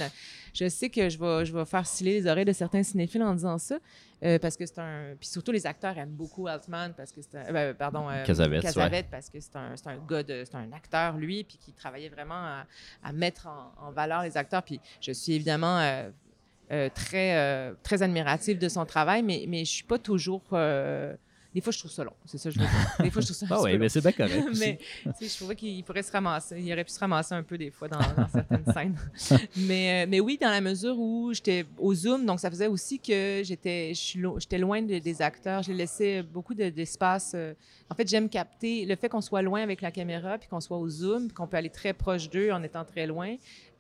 S3: Je sais que je vais, je vais faire sciller les oreilles de certains cinéphiles en disant ça, euh, parce que c'est un... Puis surtout, les acteurs aiment beaucoup Altman, parce que c'est un... euh, pardon, euh,
S2: Casavette,
S3: Casavette, parce que c'est un, un gars, de- c'est un acteur, lui, puis qui travaillait vraiment à, à mettre en, en valeur les acteurs. Puis je suis évidemment... euh, très, très admirative de son travail, mais, mais je suis pas toujours. Des fois, je trouve ça long. C'est ça je veux dire. Des fois, je trouve ça
S2: Ah oui, mais c'est bien correct.
S3: mais je trouvais qu'il pourrait se ramasser. Il aurait pu se ramasser un peu des fois dans, dans certaines scènes. mais, euh, mais oui, dans la mesure où j'étais au Zoom, donc ça faisait aussi que j'étais j'étais loin de- des acteurs. J'ai laissé beaucoup de- d'espace. euh, en fait, j'aime capter le fait qu'on soit loin avec la caméra, puis qu'on soit au Zoom, puis qu'on peut aller très proche d'eux en étant très loin.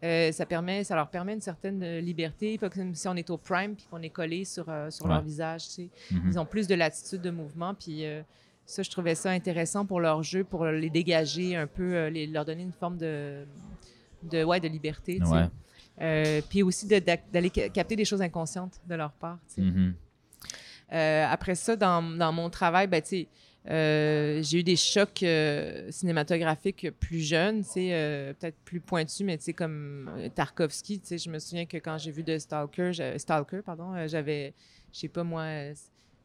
S3: Euh, ça, permet, ça leur permet une certaine euh, liberté, pas comme si on est au prime puis qu'on est collé sur, euh, sur leur visage. tu sais.
S2: Mhm.
S3: Ils ont plus de latitude de mouvement, puis euh, ça, je trouvais ça intéressant pour leur jeu, pour les dégager un peu, les- leur donner une forme de, de, ouais, de liberté. tu sais.
S2: Ouais.
S3: Puis aussi d'aller ca- capter des choses inconscientes de leur part. tu sais.
S2: Mhm.
S3: Après ça, dans, dans mon travail, ben, tu sais, euh, j'ai eu des chocs euh, cinématographiques plus jeunes, euh, peut-être plus pointus, mais comme euh, Tarkovsky, je me souviens que quand j'ai vu de Stalker, Stalker, pardon, j'avais, je sais pas moi,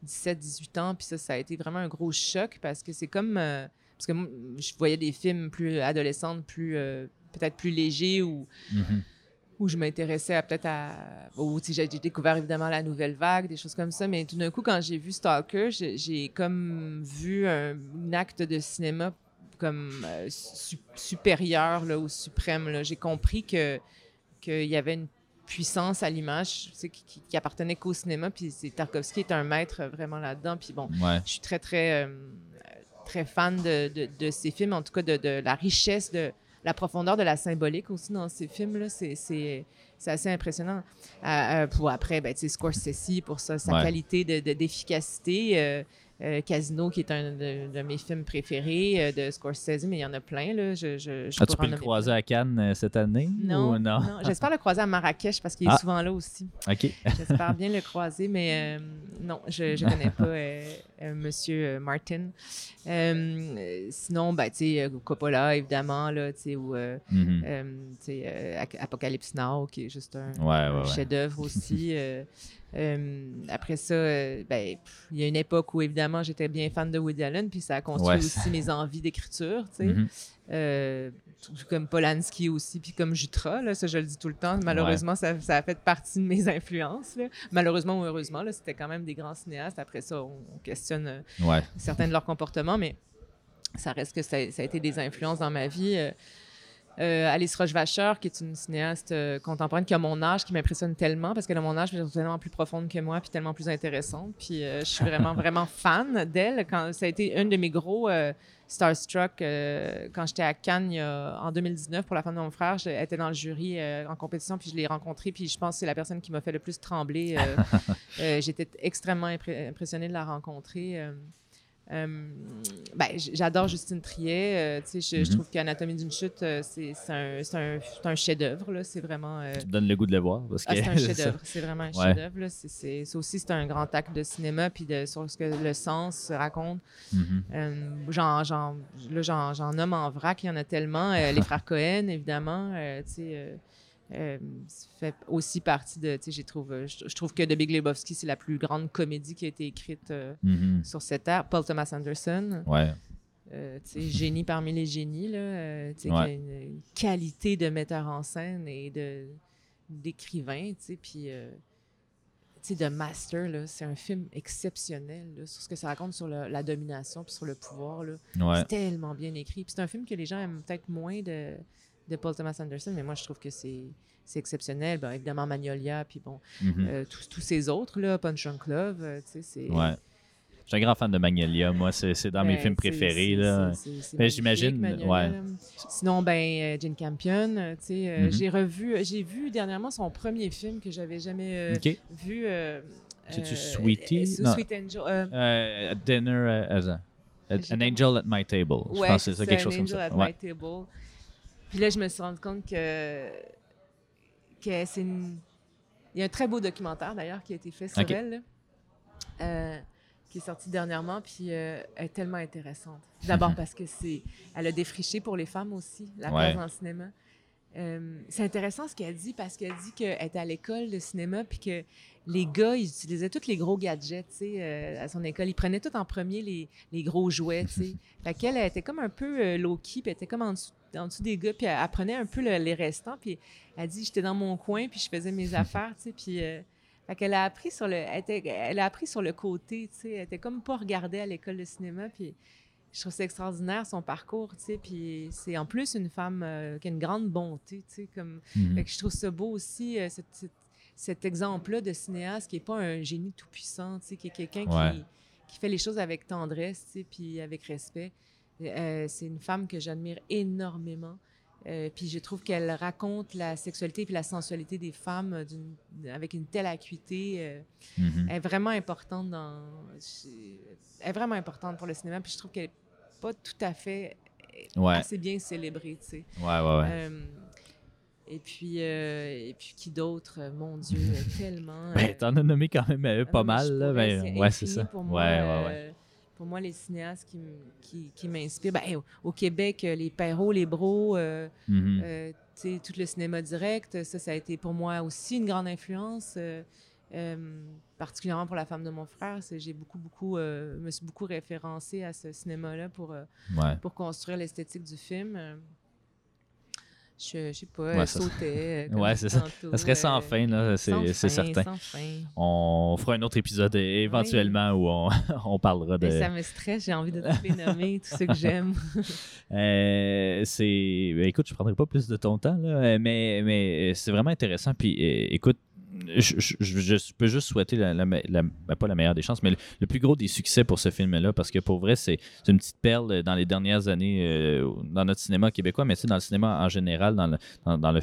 S3: 17, 18 ans, puis ça, ça a été vraiment un gros choc parce que c'est comme, parce que moi, je voyais des films plus adolescentes, plus, peut-être plus légers ou
S2: Mhm.
S3: Où je m'intéressais peut-être à. Sais, j'ai découvert évidemment la nouvelle vague, des choses comme ça. Mais tout d'un coup, quand j'ai vu Stalker, j'ai comme vu un, un acte de cinéma comme euh, su- supérieur là, ou suprême. là. J'ai compris que qu'il y avait une puissance à l'image tu sais, qui, qui, qui appartenait qu'au cinéma. Puis c'est- Tarkovsky est un maître vraiment là-dedans. Puis bon,
S2: Ouais.
S3: je suis très, très, euh, très fan de, de, de ces films, en tout cas de, de la richesse de, la profondeur de la symbolique aussi dans ces films-là, c'est, assez impressionnant. Euh, euh, pour après, ben, tu sais, Scorsese, pour ça, sa
S2: Ouais.
S3: qualité de, de- d'efficacité. Euh, Casino, qui est un de, de mes films préférés euh, de Scorsese, mais il y en a plein. Là. Je, je, je
S2: As-tu pu le croiser à Cannes euh, cette année?
S3: Non,
S2: ou non?
S3: non. J'espère le croiser à Marrakech parce qu'il est
S2: Ah.
S3: souvent là aussi.
S2: OK.
S3: J'espère bien le croiser, mais non, je ne connais pas euh, Monsieur Martin. Sinon, ben, tu sais, Coppola, évidemment, là, tu sais, ou Ac- Apocalypse Now, qui est juste un,
S2: Ouais,
S3: un
S2: ouais, ouais.
S3: chef-d'œuvre aussi. Euh, après ça, euh, ben, il y a une époque où, évidemment, j'étais bien fan de Woody Allen, puis ça a construit
S2: Ouais.
S3: aussi mes envies d'écriture, tu sais. Euh, tout comme Polanski aussi, puis comme Jutra, là, ça je le dis tout le temps. Malheureusement, ça, ça a fait partie de mes influences. là. Malheureusement ou heureusement, c'était quand même des grands cinéastes. Après ça, on, on questionne
S2: Ouais.
S3: certains de leurs comportements, mais ça reste que ça, ça a été des influences dans ma vie. Euh, Alice Rochevacher, qui est une cinéaste euh, contemporaine qui a mon âge, qui m'impressionne tellement parce qu'elle a mon âge, mais elle est tellement plus profonde que moi, puis tellement plus intéressante. Puis euh, je suis vraiment, vraiment fan d'elle. Quand ça a été un de mes gros starstruck quand j'étais à Cannes a- en 2019 pour la femme de mon frère. J'étais dans le jury en compétition, puis je l'ai rencontrée, puis je pense que c'est la personne qui m'a fait le plus trembler. J'étais extrêmement impré- impressionnée de la rencontrer. Euh, ben, j'adore Justine Triet. euh, tu sais, je,
S2: Mhm.
S3: trouve qu'Anatomie d'une chute, euh, c'est c'est un, c'est un, un chef-d'œuvre. là. C'est vraiment. euh,
S2: Tu me donnes le goût de le voir. Parce que
S3: ah, c'est un chef-d'œuvre. C'est vraiment un
S2: Ouais.
S3: chef-d'œuvre. là. C'est- C'est ça aussi, c'est un grand acte de cinéma, puis de, sur ce que le sens se raconte. J'en, j'en- là, j'en, j'en nomme en vrac, il y en a tellement. Les frères Cohen, évidemment. tu sais, euh, euh, ça fait aussi partie de. Tu sais, trouve, euh, je, je trouve que The Big Lebowski, c'est la plus grande comédie qui a été écrite euh,
S2: Mhm.
S3: sur cette terre. Paul Thomas Anderson,
S2: Ouais.
S3: euh, génie parmi les génies, là, euh, tu sais, qui
S2: Ouais.
S3: a une, une qualité de metteur en scène et de, d'écrivain, tu sais, puis. euh, tu sais, The Master, là, c'est un film exceptionnel là, sur ce que ça raconte sur le- la domination puis sur le pouvoir. Là.
S2: Ouais.
S3: C'est tellement bien écrit. C'est un film que les gens aiment peut-être moins de, de Paul Thomas Anderson, mais moi, je trouve que c'est, c'est exceptionnel. Ben, évidemment, Magnolia, puis bon,
S2: Mhm.
S3: euh, tous, tous ces autres, là, Punch Drunk Love, euh, tu sais, c'est...
S2: Ouais. Je suis un grand fan de Magnolia. Moi, c'est c'est dans mes
S3: Ben,
S2: films préférés. là. Mais j'imagine,
S3: Magnolia,
S2: ouais.
S3: là. Sinon, ben, euh, Jane Campion, tu sais,
S2: Mhm.
S3: j'ai revu, j'ai vu dernièrement son premier film que j'avais jamais euh,
S2: OK.
S3: vu.
S2: C'est-tu Sweetie?
S3: Sweet Angel.
S2: dinner as a- An angel at my table. Je
S3: Ouais,
S2: pense que c'est ça, quelque chose comme
S3: Angel
S2: ça.
S3: at
S2: Ouais.
S3: my table. Puis là, je me suis rendu compte que, que c'est une... Il y a un très beau documentaire, d'ailleurs, qui a été fait sur elle, là, euh, qui est sorti dernièrement, puis euh, elle est tellement intéressante. D'abord parce que c'est... Elle a défriché pour les femmes aussi, la
S2: Ouais.
S3: place dans le cinéma. Euh, c'est intéressant ce qu'elle dit, parce qu'elle dit qu'elle était à l'école de cinéma, puis que les gars, ils utilisaient tous les gros gadgets, tu sais, euh, à son école. Ils prenaient tout en premier les, les gros jouets, tu sais. fait qu'elle, elle était comme un peu euh, low-key, puis elle était comme en dessous, en dessous des gars, puis elle, elle prenait un peu le- les restants, puis elle dit, j'étais dans mon coin, puis je faisais mes affaires, tu sais, puis... euh, fait qu'elle a appris sur le, elle, était- elle a appris sur le côté, tu sais, elle était comme pas regardée à l'école de cinéma, puis je trouve ça extraordinaire son parcours, tu sais, puis c'est en plus une femme euh, qui a une grande bonté, tu sais, comme
S2: Mhm.
S3: fait que je trouve ça beau aussi, euh, cette- cette- cet exemple-là de cinéaste qui n'est pas un génie tout-puissant, tu sais, qui est quelqu'un
S2: Ouais.
S3: qui, qui fait les choses avec tendresse, tu sais, puis avec respect. Euh, c'est une femme que j'admire énormément. Puis je trouve qu'elle raconte la sexualité puis la sensualité des femmes d'une- avec une telle acuité. euh,
S2: Mhm.
S3: elle est vraiment importante dans. Elle est vraiment importante pour le cinéma. Puis je trouve qu'elle pas tout à fait
S2: Ouais.
S3: assez bien célébrée, tu sais.
S2: Ouais, ouais, ouais.
S3: Euh, et puis, euh, et puis qui d'autre, euh, mon Dieu, euh, tellement.
S2: Ben,
S3: euh,
S2: t'en as nommé quand même euh, pas mal. Là. Ben, ouais, c'est ça.
S3: Pour moi,
S2: ouais, ouais, ouais.
S3: euh, pour moi, les cinéastes qui, qui, qui m'inspirent, ben, au, Québec, euh, les Perrault, les Bros, euh, euh, sais, tout le cinéma direct, ça, ça a été pour moi aussi une grande influence, euh, euh, particulièrement pour la femme de mon frère. C'est- J'ai beaucoup, beaucoup, euh, me suis beaucoup référencée à ce cinéma-là pour, euh,
S2: Ouais.
S3: pour construire l'esthétique du film. Je, je sais pas,
S2: Ouais,
S3: comme
S2: Ouais, c'est ça. Ça serait sans fin, là, c'est certain.
S3: sans fin.
S2: On fera un autre épisode éventuellement où on, on parlera de.
S3: Mais ça me stresse, j'ai envie de les nommer, tous ceux que j'aime.
S2: Euh, c'est. ben, écoute, je prendrai pas plus de ton temps, là, mais, mais c'est vraiment intéressant. Puis, écoute, je, peux juste souhaiter, ben, pas la meilleure des chances, mais le, plus gros des succès pour ce film-là, parce que pour vrai, c'est une petite perle dans les dernières années euh, dans notre cinéma québécois, mais dans le cinéma en général, dans le, dans, le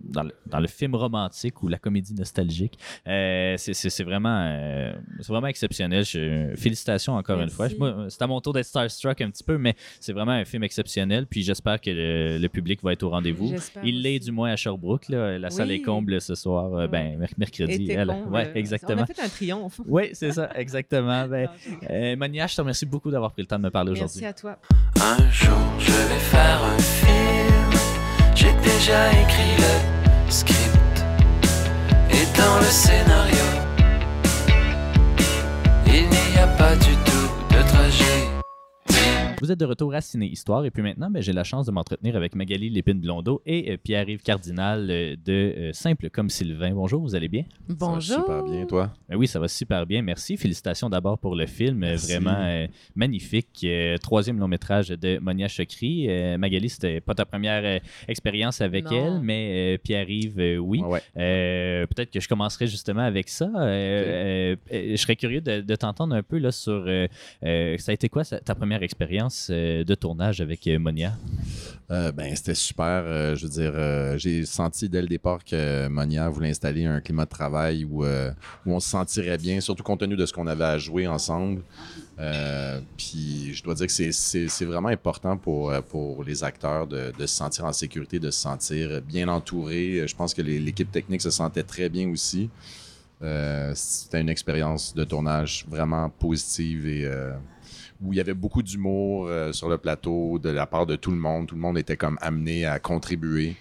S2: dans le, dans le film romantique ou la comédie nostalgique. Euh, c'est- vraiment, euh, c'est vraiment exceptionnel. Je- félicitations encore une fois.
S3: Merci.
S2: C'est à mon tour d'être starstruck un petit peu, mais c'est vraiment un film exceptionnel. Puis j'espère que le, le public va être au rendez-vous. Il l'est du moins à Sherbrooke. là. La salle est comble ce soir, euh, ben, merc- mercredi. Elle.
S3: comble.
S2: Ouais,
S3: On
S2: exactement.
S3: a fait un triomphe.
S2: Oui, c'est ça, exactement. Ben,
S3: Non,
S2: euh, Monia, je te remercie beaucoup d'avoir pris le temps de me parler
S3: Merci
S2: aujourd'hui.
S3: à toi.
S1: Un jour, je vais faire un film. J'ai déjà écrit le script. Et dans le scénario, il n'y a pas du tout de trajet.
S2: Vous êtes de retour à Ciné Histoire et puis maintenant, ben, j'ai la chance de m'entretenir avec Magali Lépine-Blondeau et euh, Pierre-Yves Cardinal euh, de euh, Simple comme Sylvain. Bonjour, vous allez bien?
S4: Ça va
S3: Bonjour.
S4: super bien, toi?
S2: Ben oui, ça va super bien. Merci. Félicitations d'abord pour le film.
S4: Merci.
S2: Vraiment euh, magnifique. Euh, troisième long métrage de Monia Chokri. Euh, Magali, c'était pas ta première euh, expérience avec
S3: Non.
S2: elle, mais euh, Pierre-Yves, euh, oui.
S4: Ouais, ouais.
S2: Euh, Peut-être que je commencerai justement avec ça. Euh, euh, euh, je serais curieux de, de t'entendre un peu là, sur. euh, euh, ça a été quoi ta première expérience euh, de tournage avec euh, Monia?
S4: Euh, ben, c'était super. je veux dire, j'ai senti dès le départ que Monia voulait installer un climat de travail où, on se sentirait bien, surtout compte tenu de ce qu'on avait à jouer ensemble. Puis je dois dire que c'est- vraiment important pour, les acteurs de, de se sentir en sécurité, de se sentir bien entouré. Je pense que l'équipe technique se sentait très bien aussi. C'était une expérience de tournage vraiment positive et où il y avait beaucoup d'humour euh, sur le plateau de la part de tout le monde. Tout le monde était comme amené à contribuer.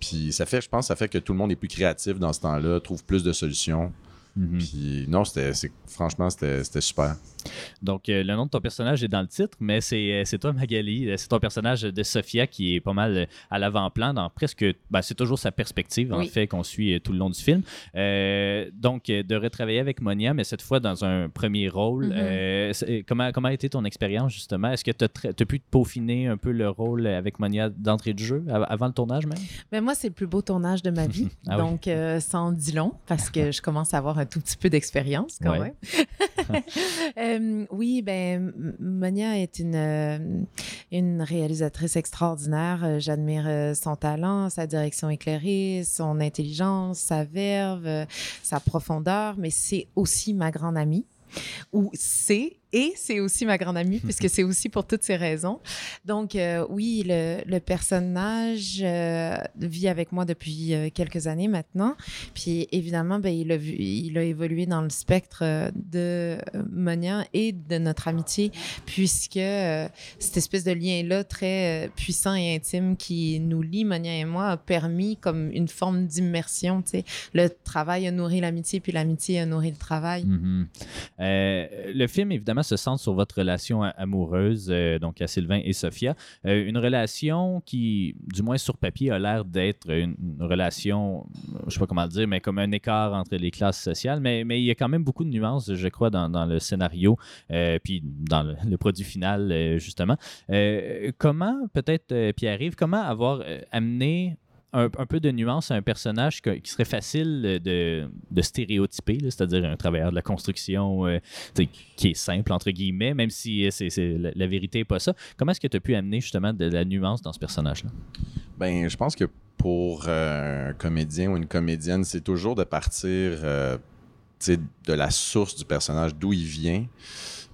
S4: Puis ça fait, je pense, ça fait que tout le monde est plus créatif dans ce temps-là, trouve plus de solutions.
S2: Mhm.
S4: Puis non, c'était, c'est- franchement, c'était, c'était super.
S2: Donc, euh, le nom de ton personnage est dans le titre, mais c'est euh, c'est toi, Magali. Euh, C'est ton personnage de Sophia qui est pas mal à l'avant-plan dans presque. ben, c'est toujours sa perspective, en
S3: Oui.
S2: fait, qu'on suit tout le long du film. Euh, donc, de retravailler avec Monia, mais cette fois dans un premier rôle.
S3: Mhm.
S2: euh, comment, comment a été ton expérience, justement? Est-ce que tu as, pu te peaufiner un peu le rôle avec Monia d'entrée de jeu, av- avant le tournage même?
S5: Mais moi, c'est le plus beau tournage de ma vie.
S2: Ah oui.
S5: donc, euh, en dit long parce que je commence à avoir un tout petit peu d'expérience quand
S2: Ouais.
S5: même. Euh, oui, ben, Monia est une, euh, une réalisatrice extraordinaire. Euh, J'admire son talent, sa direction éclairée, son intelligence, sa verve, sa profondeur, mais c'est aussi ma grande amie. Ou c'est, et c'est aussi ma grande amie, puisque c'est aussi pour toutes ces raisons. Donc, euh, oui, le, le personnage euh, vit avec moi depuis euh, quelques années maintenant. Puis, évidemment, ben, il, a vu, il a évolué dans le spectre de Monia et de notre amitié, puisque cette espèce de lien-là très puissant et intime qui nous lie, Monia et moi, a permis comme une forme d'immersion. Le travail a nourri l'amitié, puis l'amitié a nourri le travail.
S2: Mhm. Euh, le film, évidemment, se centre sur votre relation amoureuse, euh, donc à Sylvain et Sophia. Euh, une relation qui, du moins sur papier, a l'air d'être une, relation, je sais pas comment le dire, mais comme un écart entre les classes sociales. Mais, mais il y a quand même beaucoup de nuances, je crois, dans, dans le scénario, euh, puis dans le, le produit final, justement. Comment, peut-être, Pierre-Yves, comment avoir amené un, peu de nuance à un personnage qui serait facile de, de stéréotyper, c'est-à-dire un travailleur de la construction euh, qui est simple, entre guillemets, même si euh, c'est, la, la vérité n'est pas ça. Comment est-ce que tu as pu amener justement de la nuance dans ce personnage-là?
S4: Ben, je pense que pour euh, un comédien ou une comédienne, c'est toujours de partir de la source du personnage, d'où il vient.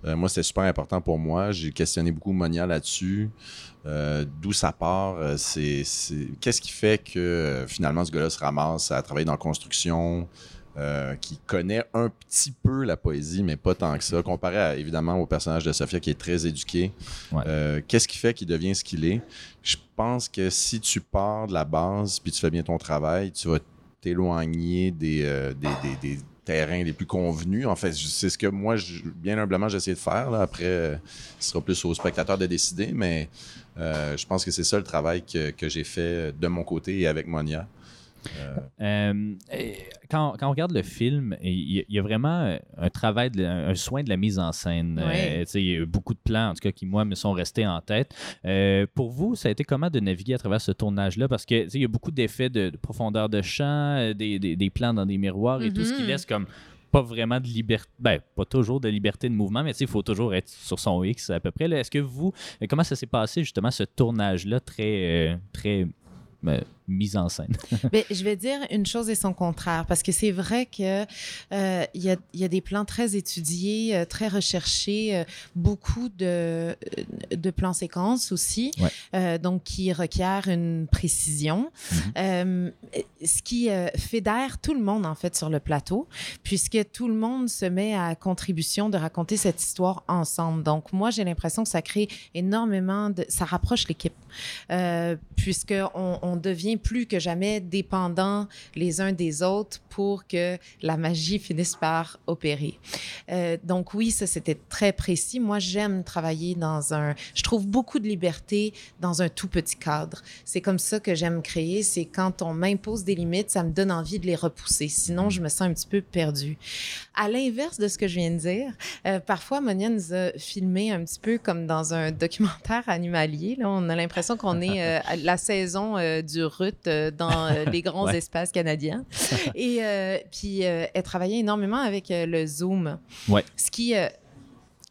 S4: Euh, moi, c'était super important pour moi. J'ai questionné beaucoup Monia là-dessus. Euh, d'où ça part. euh, c'est, Qu'est-ce qui fait que finalement ce gars-là se ramasse à travailler dans la construction, euh, qui connaît un petit peu la poésie, mais pas tant que ça, comparé à, évidemment au personnage de Sophia qui est très éduqué.
S2: Ouais.
S4: Euh, Qu'est-ce qui fait qu'il devient ce qu'il est? Je pense que si tu pars de la base puis tu fais bien ton travail, tu vas t'éloigner des, euh, des, des- des terrains les plus convenus. En fait, c'est ce que moi, bien humblement, j'essaie de faire. Après, ce sera plus aux spectateurs de décider, mais euh, je pense que c'est ça le travail que j'ai fait de mon côté et avec Monia.
S2: Euh, et quand, quand on regarde le film, il y, a- vraiment euh, un travail, de- un, soin de la mise en scène. Euh, il y a eu beaucoup de plans, en tout cas, qui, moi, me sont restés en tête. Euh, pour vous, ça a été comment de naviguer à travers ce tournage-là? Parce que tu sais, il y a beaucoup d'effets de, de profondeur de champ, euh, des, des- des plans dans des miroirs et tout, ce qui
S5: Mhm.
S2: laisse comme pas vraiment de liberté, ben, pas toujours de liberté de mouvement, mais il faut toujours être sur son X à peu près. Est-ce que vous, euh, comment ça s'est passé justement ce tournage-là très, euh, très euh, mise en scène?
S5: Mais je vais dire une chose et son contraire, parce que c'est vrai que euh, y, a, il y a des plans très étudiés, euh, très recherchés, euh, beaucoup de, de plans séquences aussi,
S2: Ouais.
S5: euh, donc qui requièrent une précision, Euh, ce qui euh, fédère tout le monde en fait sur le plateau, puisque tout le monde se met à contribution de raconter cette histoire ensemble. Donc moi j'ai l'impression que ça crée énormément de, ça rapproche l'équipe, euh, puisque on, on devient plus que jamais dépendants les uns des autres pour que la magie finisse par opérer. Euh, donc oui, ça c'était très précis. Moi j'aime travailler dans un, je trouve beaucoup de liberté dans un tout petit cadre. C'est comme ça que j'aime créer. C'est quand on m'impose des limites, ça me donne envie de les repousser. Sinon je me sens un petit peu perdue. À l'inverse de ce que je viens de dire, euh, parfois Monia nous a filmé un petit peu comme dans un documentaire animalier. Là, on a l'impression qu'on est euh, à la saison du RUT euh, dans euh, les grands
S2: Ouais.
S5: espaces canadiens. Et euh, puis, elle travaillait énormément avec le Zoom.
S2: Ouais.
S5: Ce qui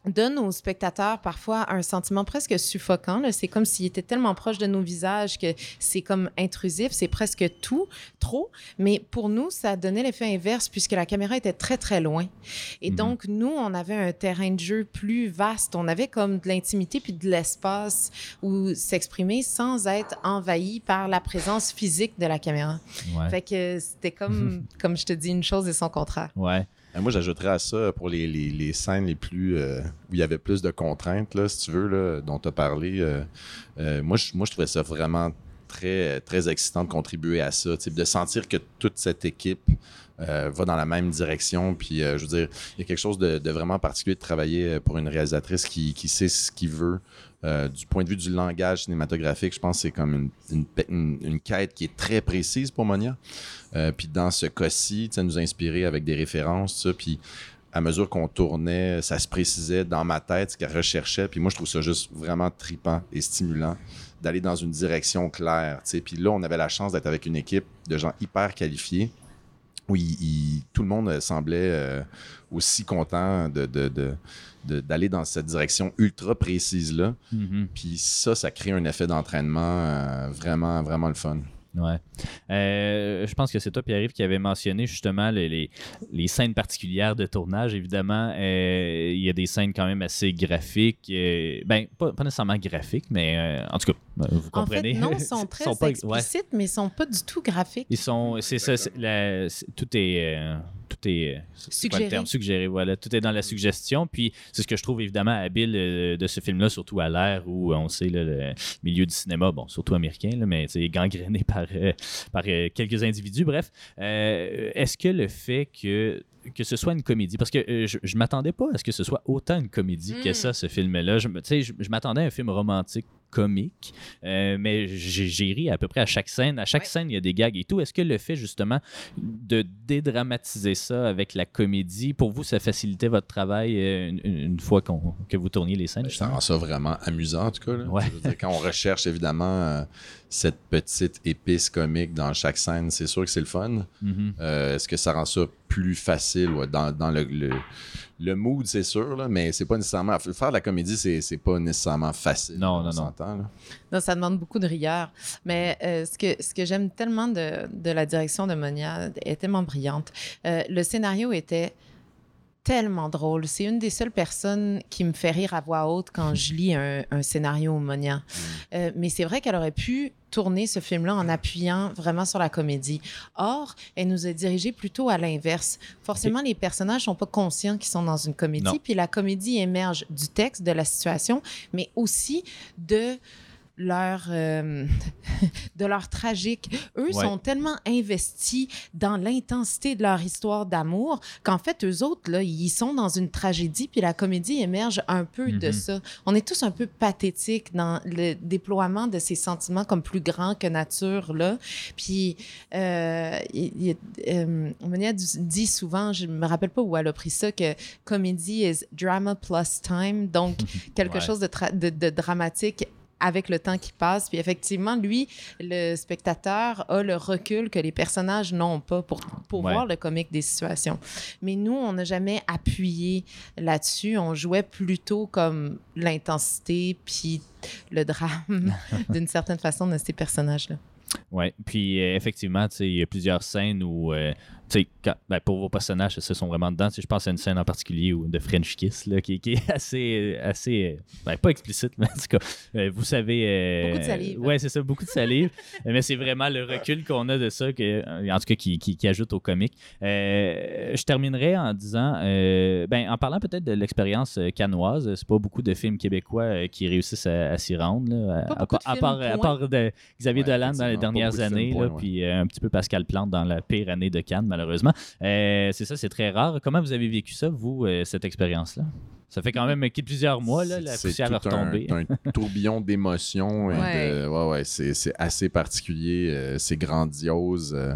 S5: donne aux spectateurs parfois un sentiment presque suffocant. C'est comme s'il était tellement proche de nos visages que c'est comme intrusif, c'est presque tout, trop. Mais pour nous, ça donnait l'effet inverse puisque la caméra était très, très loin. Et
S2: Mhm.
S5: donc, nous, on avait un terrain de jeu plus vaste. On avait comme de l'intimité puis de l'espace où s'exprimer sans être envahi par la présence physique de la caméra.
S2: Ouais.
S5: Fait que c'était comme, comme je te dis, une chose et son contraire.
S2: Ouais.
S4: Euh, Moi, j'ajouterais à ça pour les, les- scènes les plus. euh, où il y avait plus de contraintes, là, si tu veux, là, dont tu as parlé. euh, euh, moi, je, moi, je trouvais ça vraiment très, très excitant de contribuer à ça. De sentir que toute cette équipe euh, va dans la même direction. Puis, euh, je veux dire, il y a quelque chose de, vraiment particulier de travailler euh, pour une réalisatrice qui, qui sait ce qu'il veut. Du point de vue du langage cinématographique, je pense que c'est comme une, une, quête qui est très précise pour Monia. Puis dans ce cas-ci, ça nous a inspiré avec des références. Puis à mesure qu'on tournait, ça se précisait dans ma tête ce qu'elle recherchait. Puis moi, je trouve ça juste vraiment tripant et stimulant d'aller dans une direction claire. Puis là, on avait la chance d'être avec une équipe de gens hyper qualifiés où il- il- tout le monde euh, semblait euh, aussi content de, de- de- de- d'aller dans cette direction ultra précise-là.
S2: Mhm.
S4: Puis ça, ça crée un effet d'entraînement euh, vraiment, vraiment le fun.
S2: Ouais. Euh, je pense que c'est toi, Pierre-Yves, qui avait mentionné justement les, les, les scènes particulières de tournage. Évidemment, euh, il y a des scènes quand même assez graphiques. euh, ben, pas, pas nécessairement graphiques, mais en tout cas, euh, vous
S5: En
S2: comprenez.
S5: fait, non, ils sont très
S2: pas- ouais.
S5: explicites, mais ils sont pas du tout graphiques.
S2: Ils sont, c'est ça, c'est la- c'est- tout est, euh, tout est, euh, c'est quoi le
S5: Suggéré.
S2: terme? Suggéré, voilà, tout est dans la suggestion. Puis c'est ce que je trouve évidemment habile euh, de ce film-là, surtout à l'ère où euh, on sait là, le milieu du cinéma, bon, surtout américain, là, mais c'est gangréné par, euh, par euh, quelques individus. Bref, euh, est-ce que le fait que que ce soit une comédie, parce que euh, je, je m'attendais pas à ce que ce soit autant une comédie que
S5: Mm.
S2: ça, ce film-là. Je, me- tu sais, je, je m'attendais à un film romantique comique, euh, mais j'ai ri à peu près à chaque scène. À chaque
S5: Ouais.
S2: scène, il y a des gags et tout. Est-ce que le fait justement de dédramatiser ça avec la comédie, pour vous, ça facilitait votre travail euh, une, une fois qu'on- que vous tourniez les scènes?
S4: Ça
S2: justement?
S4: rend ça vraiment amusant, en tout cas. là.
S2: Ouais.
S4: Je veux dire, quand on recherche évidemment euh, cette petite épice comique dans chaque scène, c'est sûr que c'est le fun.
S2: Mhm.
S4: Euh, Est-ce que ça rend ça plus facile ouais, dans, dans le, le, le mood, c'est sûr, là, mais c'est pas nécessairement. Faire de la comédie, c'est c'est pas nécessairement facile.
S2: Non,
S4: on
S2: non, non.
S5: Non, ça demande beaucoup de rigueur. Mais euh, ce que, ce que j'aime tellement de, de la direction de Monia, elle est tellement brillante. Euh, le scénario était tellement drôle. C'est une des seules personnes qui me fait rire à voix haute quand je lis un, un scénario Monia. Euh, mais c'est vrai qu'elle aurait pu tourner ce film-là en appuyant vraiment sur la comédie. Or, elle nous a dirigé plutôt à l'inverse. Forcément, les personnages sont pas conscients qu'ils sont dans une comédie,
S2: Non.
S5: puis la comédie émerge du texte, de la situation, mais aussi de leur, euh, de leur tragique. Eux
S2: Ouais.
S5: sont tellement investis dans l'intensité de leur histoire d'amour qu'en fait, eux autres, là, ils sont dans une tragédie, puis la comédie émerge un peu de
S2: Mhm.
S5: ça. On est tous un peu pathétiques dans le déploiement de ces sentiments comme plus grands que nature, là. Puis, euh, il- il- euh, Monia dit souvent, je me rappelle pas où elle a pris ça, que comédie is drama plus time, donc quelque
S2: Ouais.
S5: chose de, tra- de, de dramatique avec le temps qui passe. Puis effectivement, lui, le spectateur a le recul que les personnages n'ont pas pour, pour
S2: Ouais.
S5: voir le comique des situations. Mais nous, on n'a jamais appuyé là-dessus. On jouait plutôt comme l'intensité puis le drame, d'une certaine façon, de ces personnages-là.
S2: Ouais. Puis euh, effectivement, il y a plusieurs scènes où, euh, quand- ben, pour vos personnages, ce sont vraiment dedans. Je pense à une scène en particulier où, de French Kiss, là, qui, qui est assez, assez ben, pas explicite, mais en tout cas, euh, vous savez. euh,
S5: Beaucoup de salive.
S2: Ouais, c'est ça, beaucoup de salive. Euh, mais c'est vraiment le recul qu'on a de ça, que, en tout cas, qui, qui, qui ajoute au comique. Euh, je terminerai en disant, euh, ben, en parlant peut-être de l'expérience cannoise, c'est pas beaucoup de films québécois qui réussissent à, à s'y rendre. là,
S5: Pas
S2: à, part, à part de Xavier
S4: Ouais,
S2: Dolan dans les dernières années,
S4: point,
S2: là,
S4: ouais.
S2: puis euh, un petit peu Pascal Plante dans la pire année de Cannes, malheureusement. Euh, c'est ça, c'est très rare. Comment vous avez vécu ça, vous, euh, cette expérience-là? Ça fait quand même plusieurs mois, là, la
S4: C'est-
S2: poussière
S4: c'est
S2: a
S4: tout un-
S2: retombé.
S4: Un, tourbillon d'émotions. et
S5: Ouais.
S4: de- Ouais, ouais, c'est c'est assez particulier. euh, c'est grandiose. euh.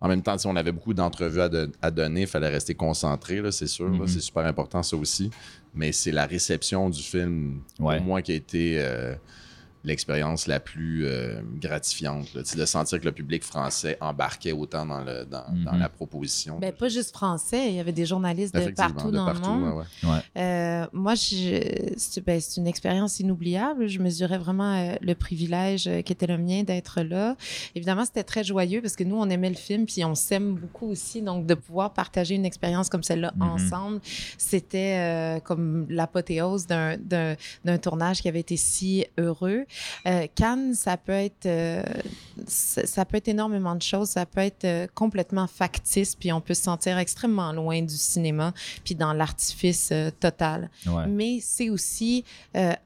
S4: En même temps, si on avait beaucoup d'entrevues à, don- à donner, il fallait rester concentré, là, c'est sûr.
S2: Mhm.
S4: C'est super important, ça aussi. Mais c'est la réception du film,
S2: Ouais.
S4: pour moi, qui a été euh, l'expérience la plus euh, gratifiante. là. Tu sais, de sentir que le public français embarquait autant dans, le, dans, dans
S2: Mhm.
S4: la proposition.
S5: Ben, pas juste français, il y avait des journalistes de partout
S4: de
S5: dans
S4: partout,
S5: le monde.
S4: ouais, ouais.
S5: Euh, moi, c'est ben, c'est une expérience inoubliable. Je mesurais vraiment euh, le privilège euh, qui était le mien d'être là. Évidemment, c'était très joyeux parce que nous, on aimait le film, puis on s'aime beaucoup aussi. Donc, de pouvoir partager une expérience comme celle-là
S2: Mhm.
S5: ensemble, c'était euh, comme l'apothéose d'un tournage qui avait été si heureux. Euh, Cannes, ça peut être, euh, ça, ça peut être énormément de choses. Ça peut être euh, complètement factice, puis on peut se sentir extrêmement loin du cinéma, puis dans l'artifice euh, total.
S2: Ouais.
S5: Mais c'est aussi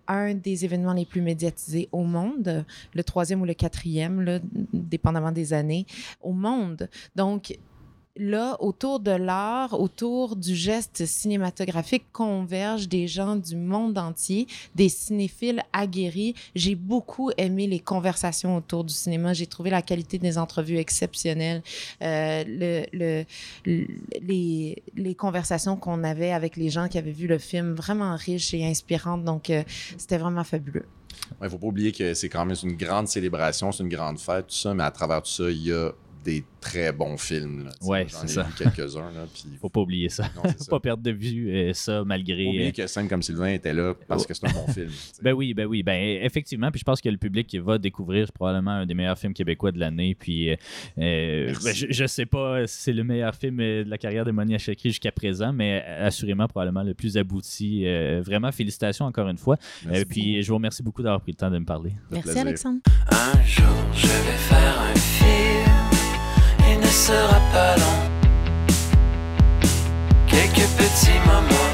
S5: un des événements les plus médiatisés au monde, le troisième ou le quatrième, là, dépendamment des années, au monde. Donc, là, autour de l'art, autour du geste cinématographique, convergent des gens du monde entier, des cinéphiles aguerris. J'ai beaucoup aimé les conversations autour du cinéma. J'ai trouvé la qualité des entrevues exceptionnelle. Euh, le, le, le- les, conversations qu'on avait avec les gens qui avaient vu le film, vraiment riches et inspirantes. Donc, euh, c'était vraiment fabuleux.
S4: Il faut pas oublier que c'est quand même une grande célébration, c'est une grande fête, tout ça, mais à travers tout ça, il y a des très bons films. là.
S2: Ouais,
S4: J'en
S2: c'est
S4: ai
S2: ça.
S4: vu quelques-uns. là, puis
S2: Faut pas oublier ça.
S4: Non,
S2: Faut
S4: ça.
S2: pas perdre de vue euh, ça, malgré.
S4: Faut
S2: euh,
S4: oublier que scène comme Sylvain était là parce que c'est un bon film. tu sais.
S2: Ben oui, ben oui, ben effectivement, puis je pense que le public va découvrir probablement un des meilleurs films québécois de l'année, puis euh, ben, je, je sais pas si c'est le meilleur film de la carrière de Monia Chakri jusqu'à présent, mais assurément probablement le plus abouti. Euh, vraiment, félicitations encore une fois. Euh, puis je vous remercie beaucoup d'avoir pris le temps de me parler.
S5: Merci,
S4: plaisir.
S5: Alexandre.
S1: Un jour, je vais faire un film. Il ne sera pas long. Quelques petits moments.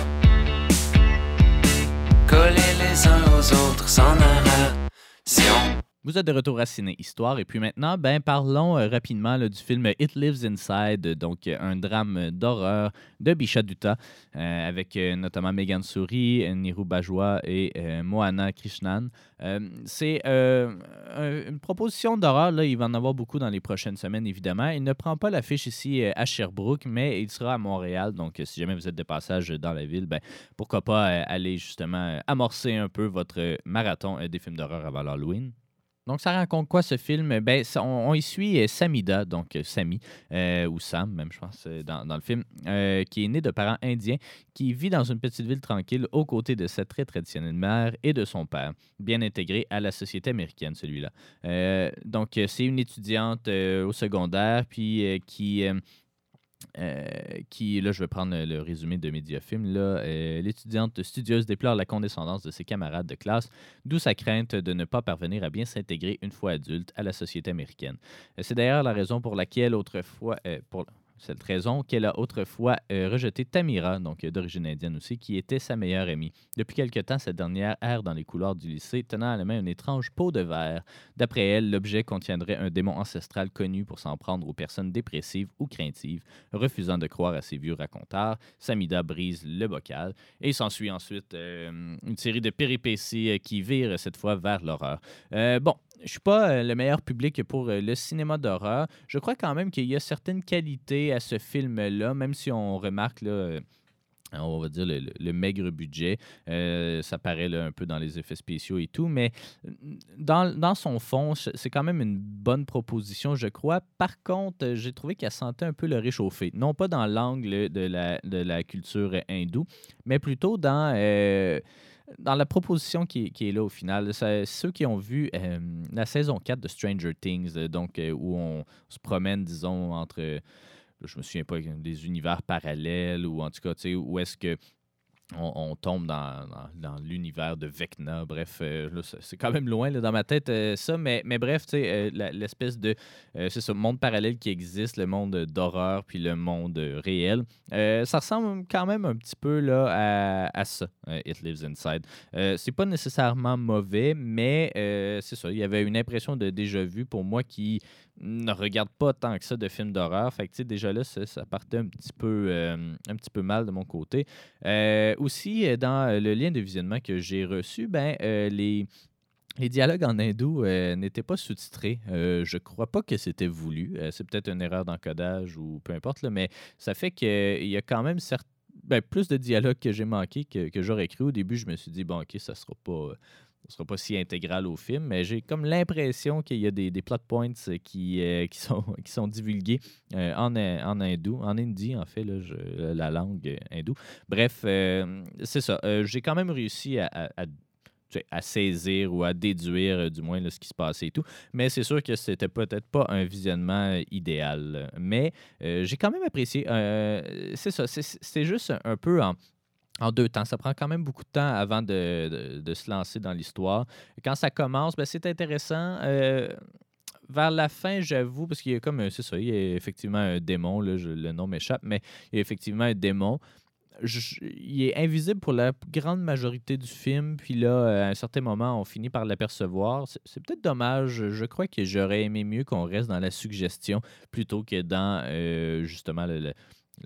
S1: Collés les uns aux autres sans narration.
S2: Vous êtes de retour à Ciné Histoire et puis maintenant, ben parlons euh, rapidement du film It Lives Inside, donc euh, un drame d'horreur de Bisha Dutta euh, avec euh, notamment Megan Suri, euh, Niru Bajwa et euh, Moana Krishnan. Euh, C'est euh, un- une proposition d'horreur, il va en avoir beaucoup dans les prochaines semaines évidemment. Il ne prend pas l'affiche ici euh, à Sherbrooke, mais il sera à Montréal, donc euh, si jamais vous êtes de passage dans la ville, ben pourquoi pas euh, aller justement euh, amorcer un peu votre euh, marathon euh, des films d'horreur avant l'Halloween. Donc, ça raconte quoi ce film? Ben, ça- on, y suit euh, Samida, donc euh, Sami, euh, ou Sam, même, je pense, dans, le film, qui est né de parents indiens, qui vit dans une petite ville tranquille aux côtés de sa très traditionnelle mère et de son père, bien intégré à la société américaine, celui-là. Donc, c'est une étudiante au secondaire, puis qui. Euh, qui, là, je vais prendre le résumé de Mediafilm. Là, euh, l'étudiante studieuse déplore la condescendance de ses camarades de classe, d'où sa crainte de ne pas parvenir à bien s'intégrer une fois adulte à la société américaine. Euh, C'est d'ailleurs la raison pour laquelle autrefois, cette raison qu'elle a autrefois euh, rejeté Tamira, donc euh, d'origine indienne aussi, qui était sa meilleure amie. Depuis quelque temps, cette dernière erre dans les couloirs du lycée, tenant à la main une étrange peau de verre. D'après elle, l'objet contiendrait un démon ancestral connu pour s'en prendre aux personnes dépressives ou craintives. Refusant de croire à ces vieux raconteurs, Samida brise le bocal et s'ensuit ensuite euh, une série de péripéties qui virent cette fois vers l'horreur. Bon, je suis pas le meilleur public pour le cinéma d'horreur. Je crois quand même qu'il y a certaines qualités à ce film-là, même si on remarque là, euh, on va dire le, maigre budget. Euh, ça paraît là, un peu dans les effets spéciaux et tout, mais euh, dans, dans son fond, c'est quand même une bonne proposition, je crois. Par contre, j'ai trouvé qu'elle sentait un peu le réchauffer. Non pas dans l'angle de la, de la culture hindoue, mais plutôt dans... euh, dans la proposition qui, est- là au final, ceux qui ont vu la saison 4 de Stranger Things, donc où on se promène, disons, entre, je me souviens pas, des univers parallèles ou en tout cas, tu sais, où est-ce que on, tombe dans, dans- l'univers de Vecna. Bref, euh, c'est quand même loin là, dans ma tête, euh, ça. Mais, mais bref, euh, l'espèce de euh, c'est ce monde parallèle qui existe, le monde d'horreur puis le monde réel. Ça ressemble quand même un petit peu là, à, à ça, It Lives Inside. C'est pas nécessairement mauvais, mais c'est ça. Il y avait une impression de déjà vu pour moi qui ne regarde pas tant que ça de films d'horreur. Fait que, déjà là, ça, partait un petit peu, euh, un petit peu mal de mon côté. Euh, aussi, euh, dans le lien de visionnement que j'ai reçu, ben, les, dialogues en hindou n'étaient pas sous-titrés. Je crois pas que c'était voulu. C'est peut-être une erreur d'encodage ou peu importe, mais ça fait qu'il y a quand même ben, plus de dialogues que j'ai manqué que, que j'aurais cru. Au début, je me suis dit, bon, OK, ça sera pas. Ça sera pas si intégral au film, mais j'ai comme l'impression qu'il y a des, plot points euh, qui, euh, qui, sont, qui sont divulgués euh, en, en hindou, en hindi en fait, là, la langue hindoue. Bref, c'est ça. J'ai quand même réussi à, à- saisir ou à déduire du moins ce qui se passait et tout. Mais c'est sûr que c'était peut-être pas un visionnement idéal. Mais j'ai quand même apprécié. C'est ça. c'est- juste un peu en, en deux temps. Ça prend quand même beaucoup de temps avant de, se lancer dans l'histoire. Quand ça commence, ben, c'est intéressant. Euh, vers la fin, j'avoue, parce qu'il y a comme, c'est ça, il y a effectivement un démon, là, le nom m'échappe, mais il y a effectivement un démon. Il est invisible pour la grande majorité du film, puis là, euh, à un certain moment, on finit par l'apercevoir. C'est peut-être dommage. Je crois que j'aurais aimé mieux qu'on reste dans la suggestion plutôt que dans, euh, justement, le-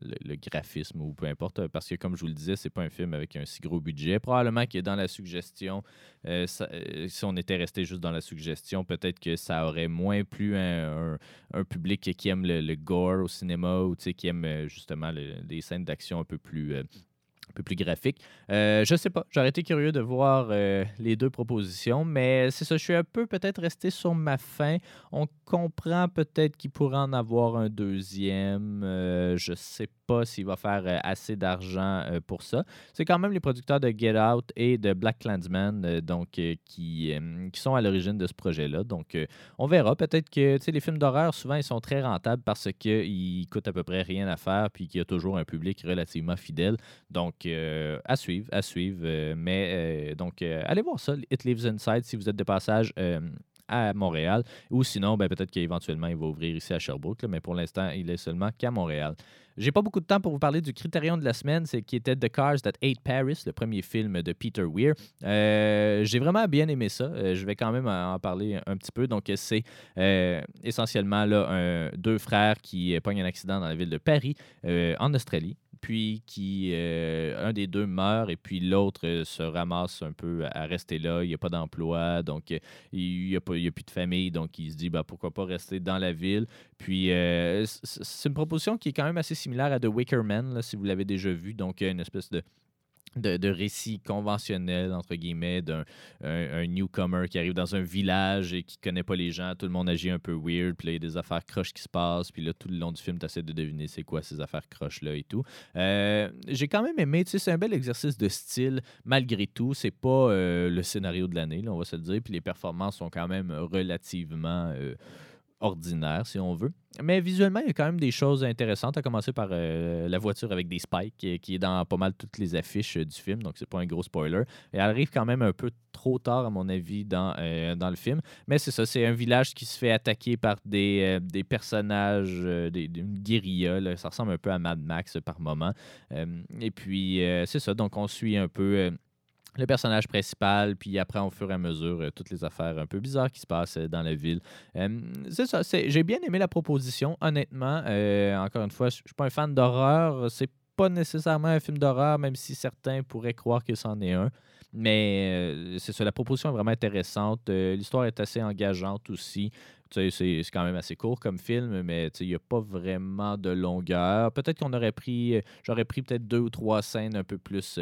S2: le- graphisme ou peu importe, parce que comme je vous le disais, c'est pas un film avec un si gros budget. Probablement que dans la suggestion, euh, euh, si on était resté juste dans la suggestion, peut-être que ça aurait moins plu un, un- public qui aime le, gore au cinéma ou qui aime euh, justement le- des scènes d'action un peu plus. Un peu plus graphiques. Euh, je sais pas, j'aurais été curieux de voir euh, les deux propositions, mais c'est ça, je suis un peu peut-être resté sur ma fin. On comprend peut-être qu'il pourrait en avoir un deuxième. Euh, je sais pas s'il va faire euh, assez d'argent euh, pour ça. C'est quand même les producteurs de Get Out et de Black Clansman donc, qui, sont à l'origine de ce projet-là. Donc, on verra. Peut-être que les films d'horreur, souvent, ils sont très rentables parce qu'ils coûtent à peu près rien à faire puis qu'il y a toujours un public relativement fidèle. Donc, euh, à suivre, à suivre. euh, mais, euh, donc, allez voir ça, It Lives Inside, si vous êtes de passage à Montréal. Ou sinon, ben, peut-être qu'éventuellement, il va ouvrir ici à Sherbrooke. mais pour l'instant, il est seulement qu'à Montréal. J'ai pas beaucoup de temps pour vous parler du critérium de la semaine, c'est qui était The Cars That Ate Paris, le premier film de Peter Weir. J'ai vraiment bien aimé ça. Je vais quand même en parler un petit peu. Donc, c'est essentiellement là, deux frères qui pognent un accident dans la ville de Paris, en Australie. Puis qui euh, un des deux meurt et puis l'autre euh, se ramasse un peu à, rester là. Il n'y a pas d'emploi, donc euh, il n'y a, a plus de famille, donc il se dit bah, pourquoi pas rester dans la ville? Puis c'est une proposition qui est quand même assez similaire à The Wicker Man, si vous l'avez déjà vu. Donc, une espèce de, de, de récit conventionnel, entre guillemets, d'un un, newcomer qui arrive dans un village et qui connaît pas les gens. Tout le monde agit un peu weird. Puis là, il y a des affaires croches qui se passent. Puis là, tout le long du film, tu essaies de deviner c'est quoi ces affaires croches-là et tout. Euh, J'ai quand même aimé. Tu sais, c'est un bel exercice de style. Malgré tout, c'est pas euh, le scénario de l'année, on va se le dire. Puis les performances sont quand même relativement. euh, ordinaire, si on veut. Mais visuellement, il y a quand même des choses intéressantes, à commencer par euh, la voiture avec des spikes, qui, qui est dans pas mal toutes les affiches euh, du film, donc c'est pas un gros spoiler. Et elle arrive quand même un peu trop tard, à mon avis, dans, euh, dans le film. Mais c'est ça, c'est un village qui se fait attaquer par des, euh, des personnages, euh, des, d'une guérilla. Ça ressemble un peu à Mad Max euh, par moment. Euh, et puis, euh, c'est ça, donc on suit un peu euh, le personnage principal, puis après, au fur et à mesure, euh, toutes les affaires un peu bizarres qui se passent euh, dans la ville. Euh, c'est ça, j'ai bien aimé la proposition, honnêtement. Encore une fois, je je suis pas un fan d'horreur. C'est pas nécessairement un film d'horreur, même si certains pourraient croire que c'en est un. Mais c'est ça, la proposition est vraiment intéressante. L'histoire est assez engageante aussi. C'est quand même assez court comme film, mais il n'y a pas vraiment de longueur. Peut-être qu'on aurait pris, j'aurais pris peut-être deux ou trois scènes un peu plus,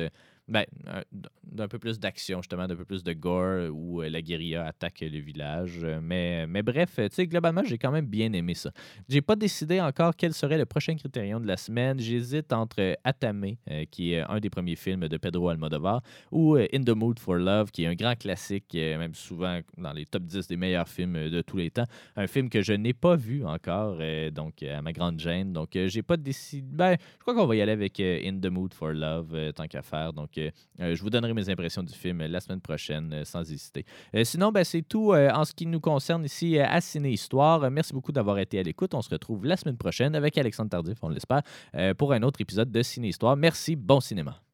S2: ben, un- d'un peu plus d'action, justement, d'un peu plus de gore où euh, la guérilla attaque le village. Euh, Mais, mais bref, euh, tu sais, globalement, j'ai quand même bien aimé ça. J'ai pas décidé encore quel serait le prochain critérium de la semaine. J'hésite entre Atame, qui est un des premiers films de Pedro Almodovar, ou In the Mood for Love, qui est un grand classique, même souvent dans les top 10 des meilleurs films de tous les temps. Un film que je n'ai pas vu encore, donc à ma grande gêne. Donc, j'ai pas décidé. Ben, je crois qu'on va y aller avec In the Mood for Love, tant qu'à faire. Donc, euh, je vous donnerai mes impressions du film euh, la semaine prochaine, euh, sans hésiter. Sinon, ben, c'est tout en ce qui nous concerne ici à Ciné Histoire. Merci beaucoup d'avoir été à l'écoute. On se retrouve la semaine prochaine avec Alexandre Tardif, on l'espère, pour un autre épisode de Ciné Histoire. Merci, bon cinéma.